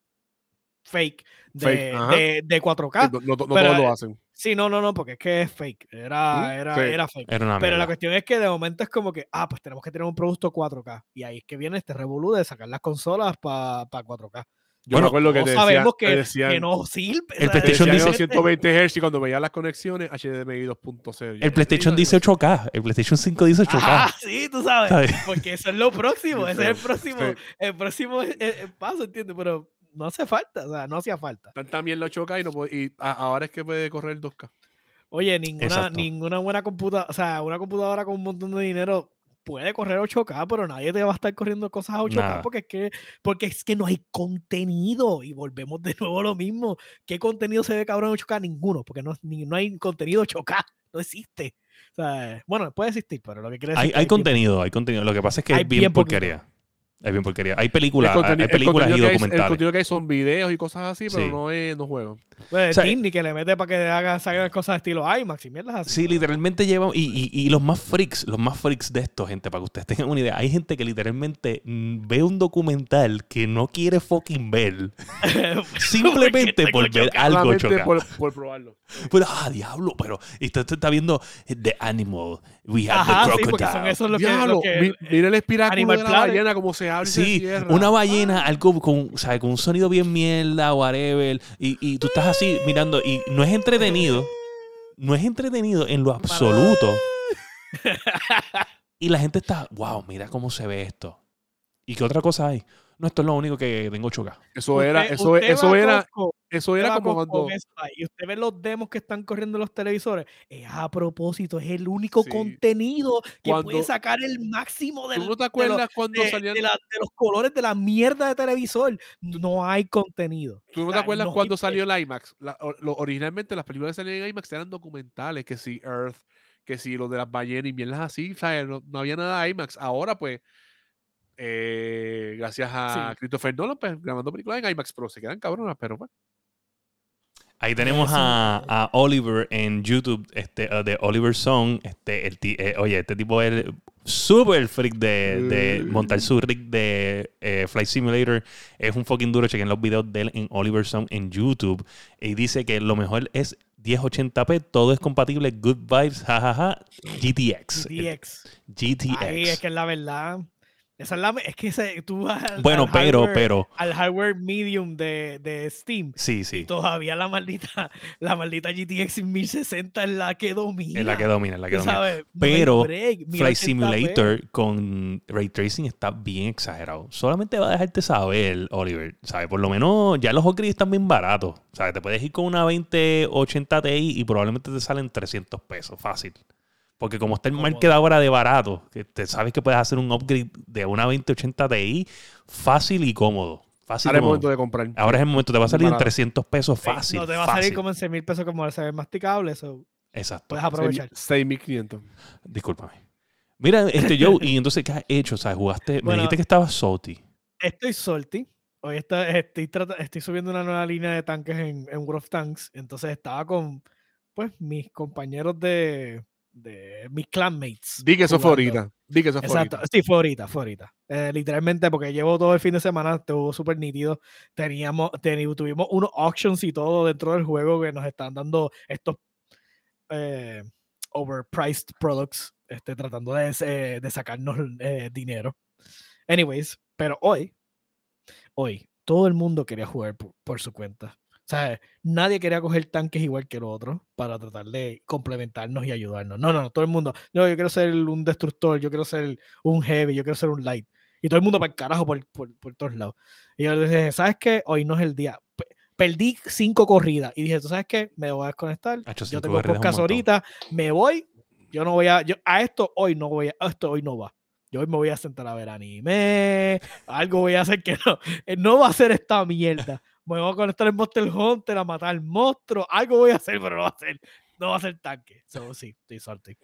fake de, Fake, de, de 4K. No, no- no Pero, todos eh, lo hacen. Sí, no, no, no, porque es que es fake. Era, ¿Mm? era, fake. Era una Pero la cuestión es que de momento es como que, ah, pues tenemos que tener un producto 4K. Y ahí es que viene este revolú de sacar las consolas para 4K. Yo Bueno, me acuerdo que te sabemos que, decían, que no sirve. El PlayStation dice- 120 Hz y cuando veías las conexiones HDMI 2.0. El PlayStation dice 8K, el PlayStation 5 dice 8K. Ah, sí, tú sabes. ¿sabes? Porque eso es lo próximo, <laughs> ese es el próximo, sí. el próximo eh, eh, paso, ¿entiendes? Pero no hace falta, o sea, no hacía falta. Tanta mierda 8K y, no puede- y a- ahora es que puede correr 2K. Oye, ninguna, Exacto. ninguna buena computadora, o sea, una computadora con un montón de dinero puede correr 8K, pero nadie te va a estar corriendo cosas a 8K Nada. porque es que porque es que no hay contenido y volvemos de nuevo a lo mismo. ¿Qué contenido se ve cabrón en 8K? Ninguno, porque no, ni- no hay contenido 8K, no existe. O sea, bueno, puede existir, pero lo que quiere decir Hay, que hay contenido, hay contenido. Lo que pasa es que Hay es bien, bien poquito. Es bien porquería. Hay películas, hay el películas y que hay- el documentales. contenido que hay son videos y cosas así, pero Sí. no es no juegos. Pues O sea, Disney que le mete para que haga salgan cosas estilo IMAX y mierdas así. Sí, literalmente llevan. Y, y- y los más freaks, los más freaks de esto, gente, para que ustedes tengan una idea. Hay gente que literalmente mm, ve un documental que no quiere fucking ver. <laughs> Simplemente por ver choca. algo Solamente choca. por, por probarlo. Pero, ah, diablo, pero. Y usted está viendo The Animal. We have Ajá, the sí, porque crocodile. son esos los que, Diablo, los que- mi- mira el espiráculo de la ballena, como se abre y se Sí, cierra. una ballena, algo con, o sea, con un sonido bien mierda, whatever. Y, y tú estás así mirando y no es entretenido. No es entretenido en lo absoluto. Y la gente está, wow, mira cómo se ve esto. ¿Y qué otra cosa hay? No, esto es lo único que tengo chocado. Eso era, Usted- eso, usted eso era, Costco, eso era como cuando. Y usted ve los demos que están corriendo en los televisores. Es a propósito, es el único Sí. contenido que puede sacar el máximo del, ¿Tú no te de, los, acuerdas cuando de- salían? de la- de los colores de la mierda de televisor. No hay contenido. ¿Tú no o te acuerdas no cuando salió el IMAX? La- o- lo- originalmente las películas que salían en IMAX eran documentales, que si Earth, que si lo de las ballenas y mierdas así, ¿sabes? No, no había nada de IMAX. Ahora, pues, eh, gracias a Christopher Nolan, pues, grabando películas en IMAX, pero se quedan cabronas, pero pues. Ahí tenemos a, a Oliver en YouTube, este, uh, de Oliver Song. Este, el eh, oye, este tipo es súper freak de, de montar su rig de eh, Flight Simulator. Es un fucking duro. Chequen los videos de él en Oliver Song en YouTube. Y dice que lo mejor es 1080p, todo es compatible, good vibes, jajaja, GTX. GTX. Ahí es que es la verdad. Esa es la. Es que ese- tú vas al- bueno, al pero, hardware- pero, Al hardware medium de, de Steam. sí, sí. Todavía la maldita, la maldita GTX 1060 es la que domina. Es la que domina, es la que domina. sabes, Pero break, Flight 1080p. Simulator con Ray Tracing está bien exagerado. Solamente va a dejarte saber, Oliver. ¿Sabes? Por lo menos ya los upgrades están bien baratos. ¿Sabes? Te puedes ir con una 2080 Ti y probablemente te salen 300 pesos. Fácil. Porque como está el market ahora de barato, que te sabes que puedes hacer un upgrade de una 2080 Ti fácil y cómodo. Fácil Ahora es cómodo. momento de comprar. Ahora es el momento. Te va a salir en Barato. 300 pesos fácil. No te va a salir como en 6 mil pesos como se ve masticable. Eso Exacto. puedes aprovechar. 6500. Discúlpame. Mira, este Joe, y entonces, ¿qué has hecho? O sea, jugaste. me Bueno, dijiste que estabas salty. Estoy salty. Hoy está- estoy, trata- estoy subiendo una nueva línea de tanques en, en World of Tanks. Entonces estaba con pues mis compañeros de, de mis clanmates. Di que eso fue ahorita. Di que eso fue Exacto, ahorita. sí, fue ahorita, fue ahorita. Eh, literalmente, porque llevo todo el fin de semana, estuvo súper nítido. Teníamos, tuvimos unos auctions y todo dentro del juego que nos están dando estos eh, overpriced products, este, tratando de, eh, de sacarnos dinero. Anyways, pero hoy, hoy, todo el mundo quería jugar por, por su cuenta. Sea, nadie quería coger tanques igual que el otro para tratar de complementarnos y ayudarnos. No, no, no, todo el mundo. No, yo quiero ser un destructor, yo quiero ser un heavy, yo quiero ser un light. Y todo el mundo para el carajo por, por, por todos lados. Y yo les dije, ¿sabes qué? Hoy no es el día. Perdí cinco corridas. Y dije, ¿tú sabes qué? Me voy a desconectar. yo tengo podcast ahorita, me voy. Yo no voy a. Yo, a esto hoy no voy a. Esto hoy no va. Yo hoy me voy a sentar a ver anime. Algo voy a hacer que no. No va a ser esta mierda me voy a conectar el Monster Hunter a matar monstruo. Algo voy a hacer, pero no va a ser, no va a ser tanque. So, sí, estoy suerte.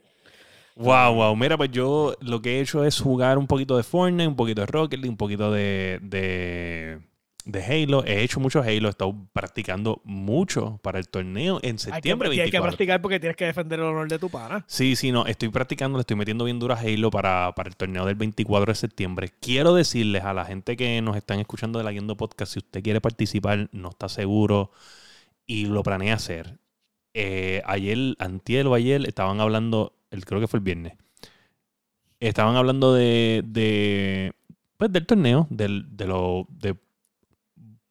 Wow, wow. Mira, pues yo lo que he hecho es jugar un poquito de Fortnite, un poquito de Rocket League, un poquito de, de de Halo. He hecho mucho Halo, he estado practicando mucho para el torneo en septiembre. Hay que, que practicar porque tienes que defender el honor de tu pana. Sí, sí, no, estoy practicando, le estoy metiendo bien duro a Halo para, el torneo del 24 de septiembre. Quiero decirles a la gente que nos están escuchando de la Guiendo Podcast, si usted quiere participar, no está seguro y lo planea hacer. Eh, ayer, antier o ayer, estaban hablando, el, creo que fue el viernes, estaban hablando de, de pues, del torneo, del, de lo, de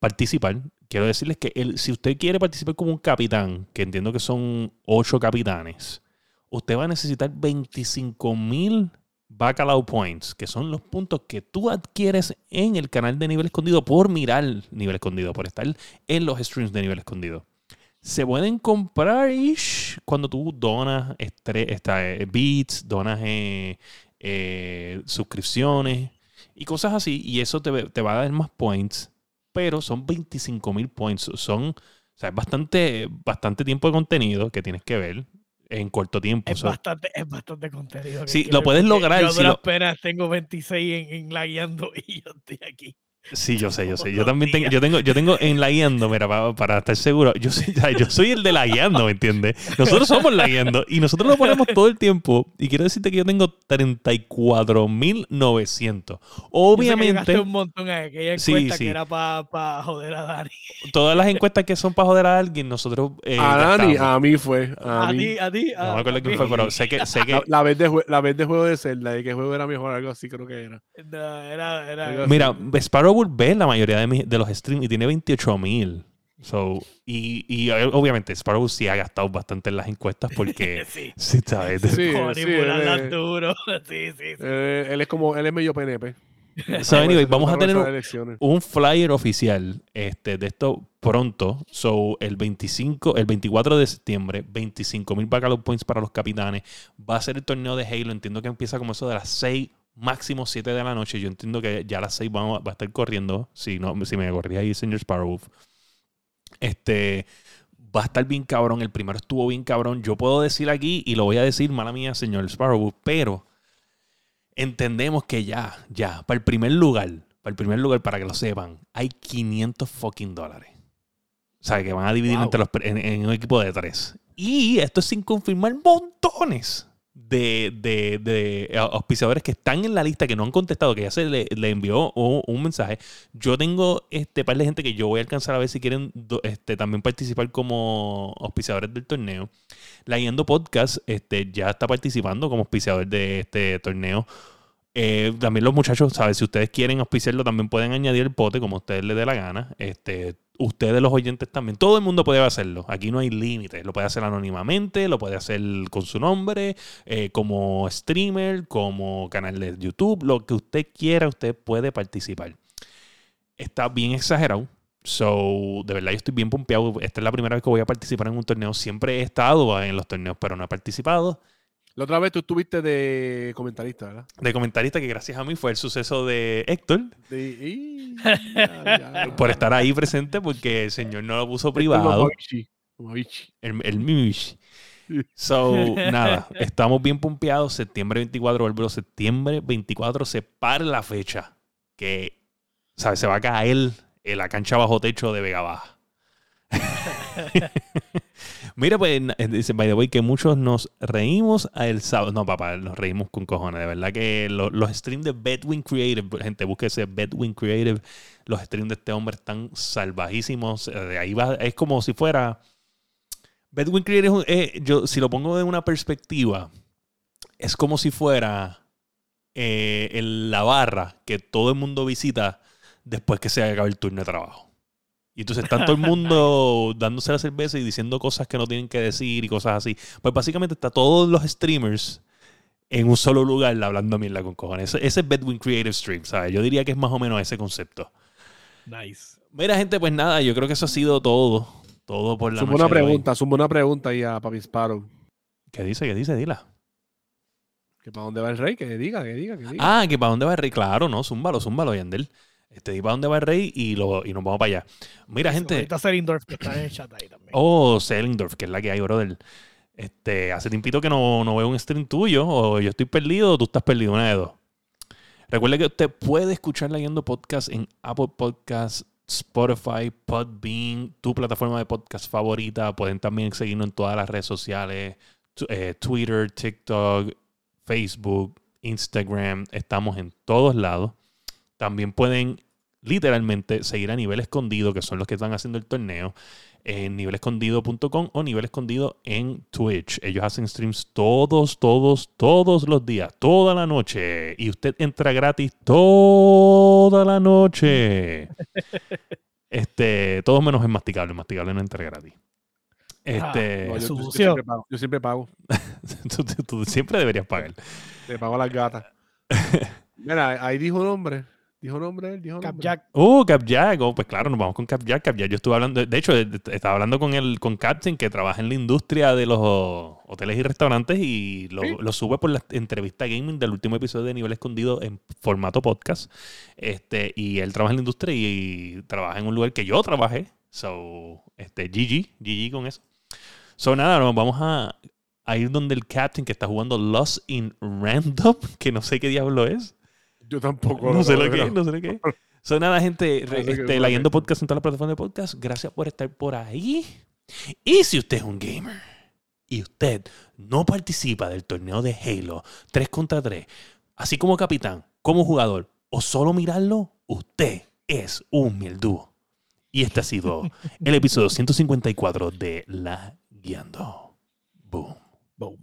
participar, quiero decirles que el, si usted quiere participar como un capitán, que entiendo que son ocho capitanes, usted va a necesitar 25 mil Bacalao Points, que son los puntos que tú adquieres en el canal de nivel escondido por mirar nivel escondido, por estar en los streams de nivel escondido. Se pueden comprar cuando tú donas eh, beats, donas eh, eh, suscripciones y cosas así. Y eso te, te va a dar más points pero son 25 mil points. Son, o sea, es bastante, bastante tiempo de contenido que tienes que ver en corto tiempo. Es, bastante, es bastante contenido. Sí, lo puedes lograr. Yo a duras tengo 26 en, en la guiando <laughs> y yo estoy aquí. Sí, yo sé, yo sé. Yo también tengo, yo tengo, yo tengo en la guiando, mira, para, estar seguro, yo soy, <laughs> yo soy el de la guiando, ¿me entiendes? Nosotros somos la guiando y nosotros lo ponemos todo el tiempo. Y quiero decirte que yo tengo 34.900. Obviamente. Yo un montón a aquella encuesta que era para joder a Dani. Todas las encuestas que son para joder a alguien, nosotros. Eh, a Dani, a mí fue. A, ti, a ti. no me acuerdo quién fue, pero sé que. Sé que... La, vez de la vez de juego de Zelda, de que juego era mejor, algo así creo que era. era, era Mira, Sparrow ve la mayoría de, los streams y tiene 28 mil. So, y, y, eh, obviamente Sparrow sí ha gastado bastante en las encuestas porque <laughs> sí, sí, ¿sabes? sí, sí, él, duro. <laughs> sí, sí, sí. Eh, él es como él es medio PNP. <laughs> So, anyway, vamos a tener un, flyer oficial este, de esto pronto. So, el 25, el 24 de septiembre, 25 mil Bacalao Points para los capitanes. Va a ser el torneo de Halo. Entiendo que empieza como eso de las 6 máximo 7 de la noche. Yo entiendo que ya a las 6 va a estar corriendo. Si, no, si me corría ahí, señor Sparrowwolf. Este va a estar bien cabrón. El primero estuvo bien cabrón. Yo puedo decir aquí, y lo voy a decir, mala mía, señor Sparrowwolf, pero entendemos que ya, ya, para el primer lugar, para el primer lugar, para que lo sepan, hay 500 fucking dólares. O sea, que van a dividir entre los, en, un equipo de tres. Y esto es sin confirmar montones de, de, auspiciadores que están en la lista, que no han contestado, que ya se le, envió un, mensaje. Yo tengo este par de gente que yo voy a alcanzar a ver si quieren este, también participar como auspiciadores del torneo. La Yendo Podcast este, ya está participando como auspiciador de este torneo. Eh, también los muchachos, ¿sabes? Si ustedes quieren auspiciarlo, también pueden añadir el pote como a ustedes les dé la gana. Este, ustedes los oyentes también. Todo el mundo puede hacerlo. Aquí no hay límites. Lo puede hacer anónimamente, lo puede hacer con su nombre, eh, como streamer, como canal de YouTube. Lo que usted quiera, usted puede participar. Está bien exagerado. So, de verdad yo estoy bien pompeado. Esta es la primera vez que voy a participar en un torneo. Siempre he estado en los torneos, pero no he participado. La otra vez tú estuviste de comentarista, ¿verdad? De comentarista, que gracias a mí fue el suceso de Héctor. Por estar ahí presente, porque el señor no lo puso privado. El, el. So, <laughs> nada, estamos bien pompeados. Septiembre 24, vuelvo septiembre 24 se para la fecha que, ¿sabes? Se va a caer en la cancha bajo techo de Vega Baja. <laughs> Mira, pues dice, by the way, que muchos nos reímos el sábado. No, papá, nos reímos con cojones. De verdad que los streams de Bedwin Creative, gente, búsquese Bedwin Creative. Los streams de este hombre están salvajísimos. Eh, de ahí va, es como si fuera. Bedwin Creative, eh, yo, si lo pongo de una perspectiva, es como si fuera eh, la barra que todo el mundo visita después que se acaba el turno de trabajo. Y entonces está todo el mundo <laughs> dándose la cerveza y diciendo cosas que no tienen que decir y cosas así. Pues básicamente está todos los streamers en un solo lugar hablando mierda con cojones. Ese, ese es Bedwin Creative Stream, ¿sabes? Yo diría que es más o menos ese concepto. Nice. Mira, gente, pues nada, yo creo que eso ha sido todo. Todo por la noche una de hoy. pregunta, suma una pregunta ahí a Papi Sparrow. ¿Qué dice? ¿Qué dice? Dila. Que para dónde va el rey, que diga, que diga, que diga. Ah, que para dónde va el rey. Claro, no, zúmbalo, zúmbalo, Yandel. Este, di para dónde va el rey y, lo, y nos vamos para allá. Mira, gente. Ahorita Serindorf, que está en el chat ahí también. Oh, Selindorf, que es la que hay, brother. Este, hace tiempito que no, no veo un stream tuyo, o yo estoy perdido, o tú estás perdido, una de dos. Recuerde que usted puede escuchar leyendo podcast en Apple Podcasts, Spotify, Podbean, tu plataforma de podcast favorita. Pueden también seguirnos en todas las redes sociales, eh, Twitter, TikTok, Facebook, Instagram. Estamos en todos lados. También pueden literalmente seguir a Nivel Escondido, que son los que están haciendo el torneo en nivelescondido.com o nivel escondido en Twitch. Ellos hacen streams todos, todos, todos los días, toda la noche. Y usted entra gratis toda la noche. <laughs> Este, todo menos es masticable. El masticable no entra gratis. Este, No, yo, yo- yo sucio. siempre pago, yo siempre pago. <laughs> tú, tú- tú siempre deberías pagar. Le pago a las gatas. <laughs> Mira, ahí dijo nombre. Dijo nombre, él dijo nombre. Capjack. Uh, Capjack. Oh, pues claro, nos vamos con Capjack. Capjack, yo estuve hablando, de hecho, estaba hablando con el con Captain, que trabaja en la industria de los hoteles y restaurantes y lo, Sí. lo sube por la entrevista gaming del último episodio de Nivel Escondido en formato podcast. Este, y él trabaja en la industria y, trabaja en un lugar que yo trabajé. So, este, GG, GG con eso. So, nada, nos vamos a, a ir donde el Captain que está jugando Lost in Random, <laughs> que no sé qué diablo es. Yo tampoco. No sé lo que no sé lo que es. So, nada, gente, <laughs> No sé este, es, leyendo podcast en todas las plataformas de podcast. Gracias por estar por ahí. Y si usted es un gamer y usted no participa del torneo de Halo 3 contra 3, así como capitán, como jugador, o solo mirarlo, usted es un mieldú. Y este ha sido <laughs> el episodio 154 de La Guiando. Boom. Boom.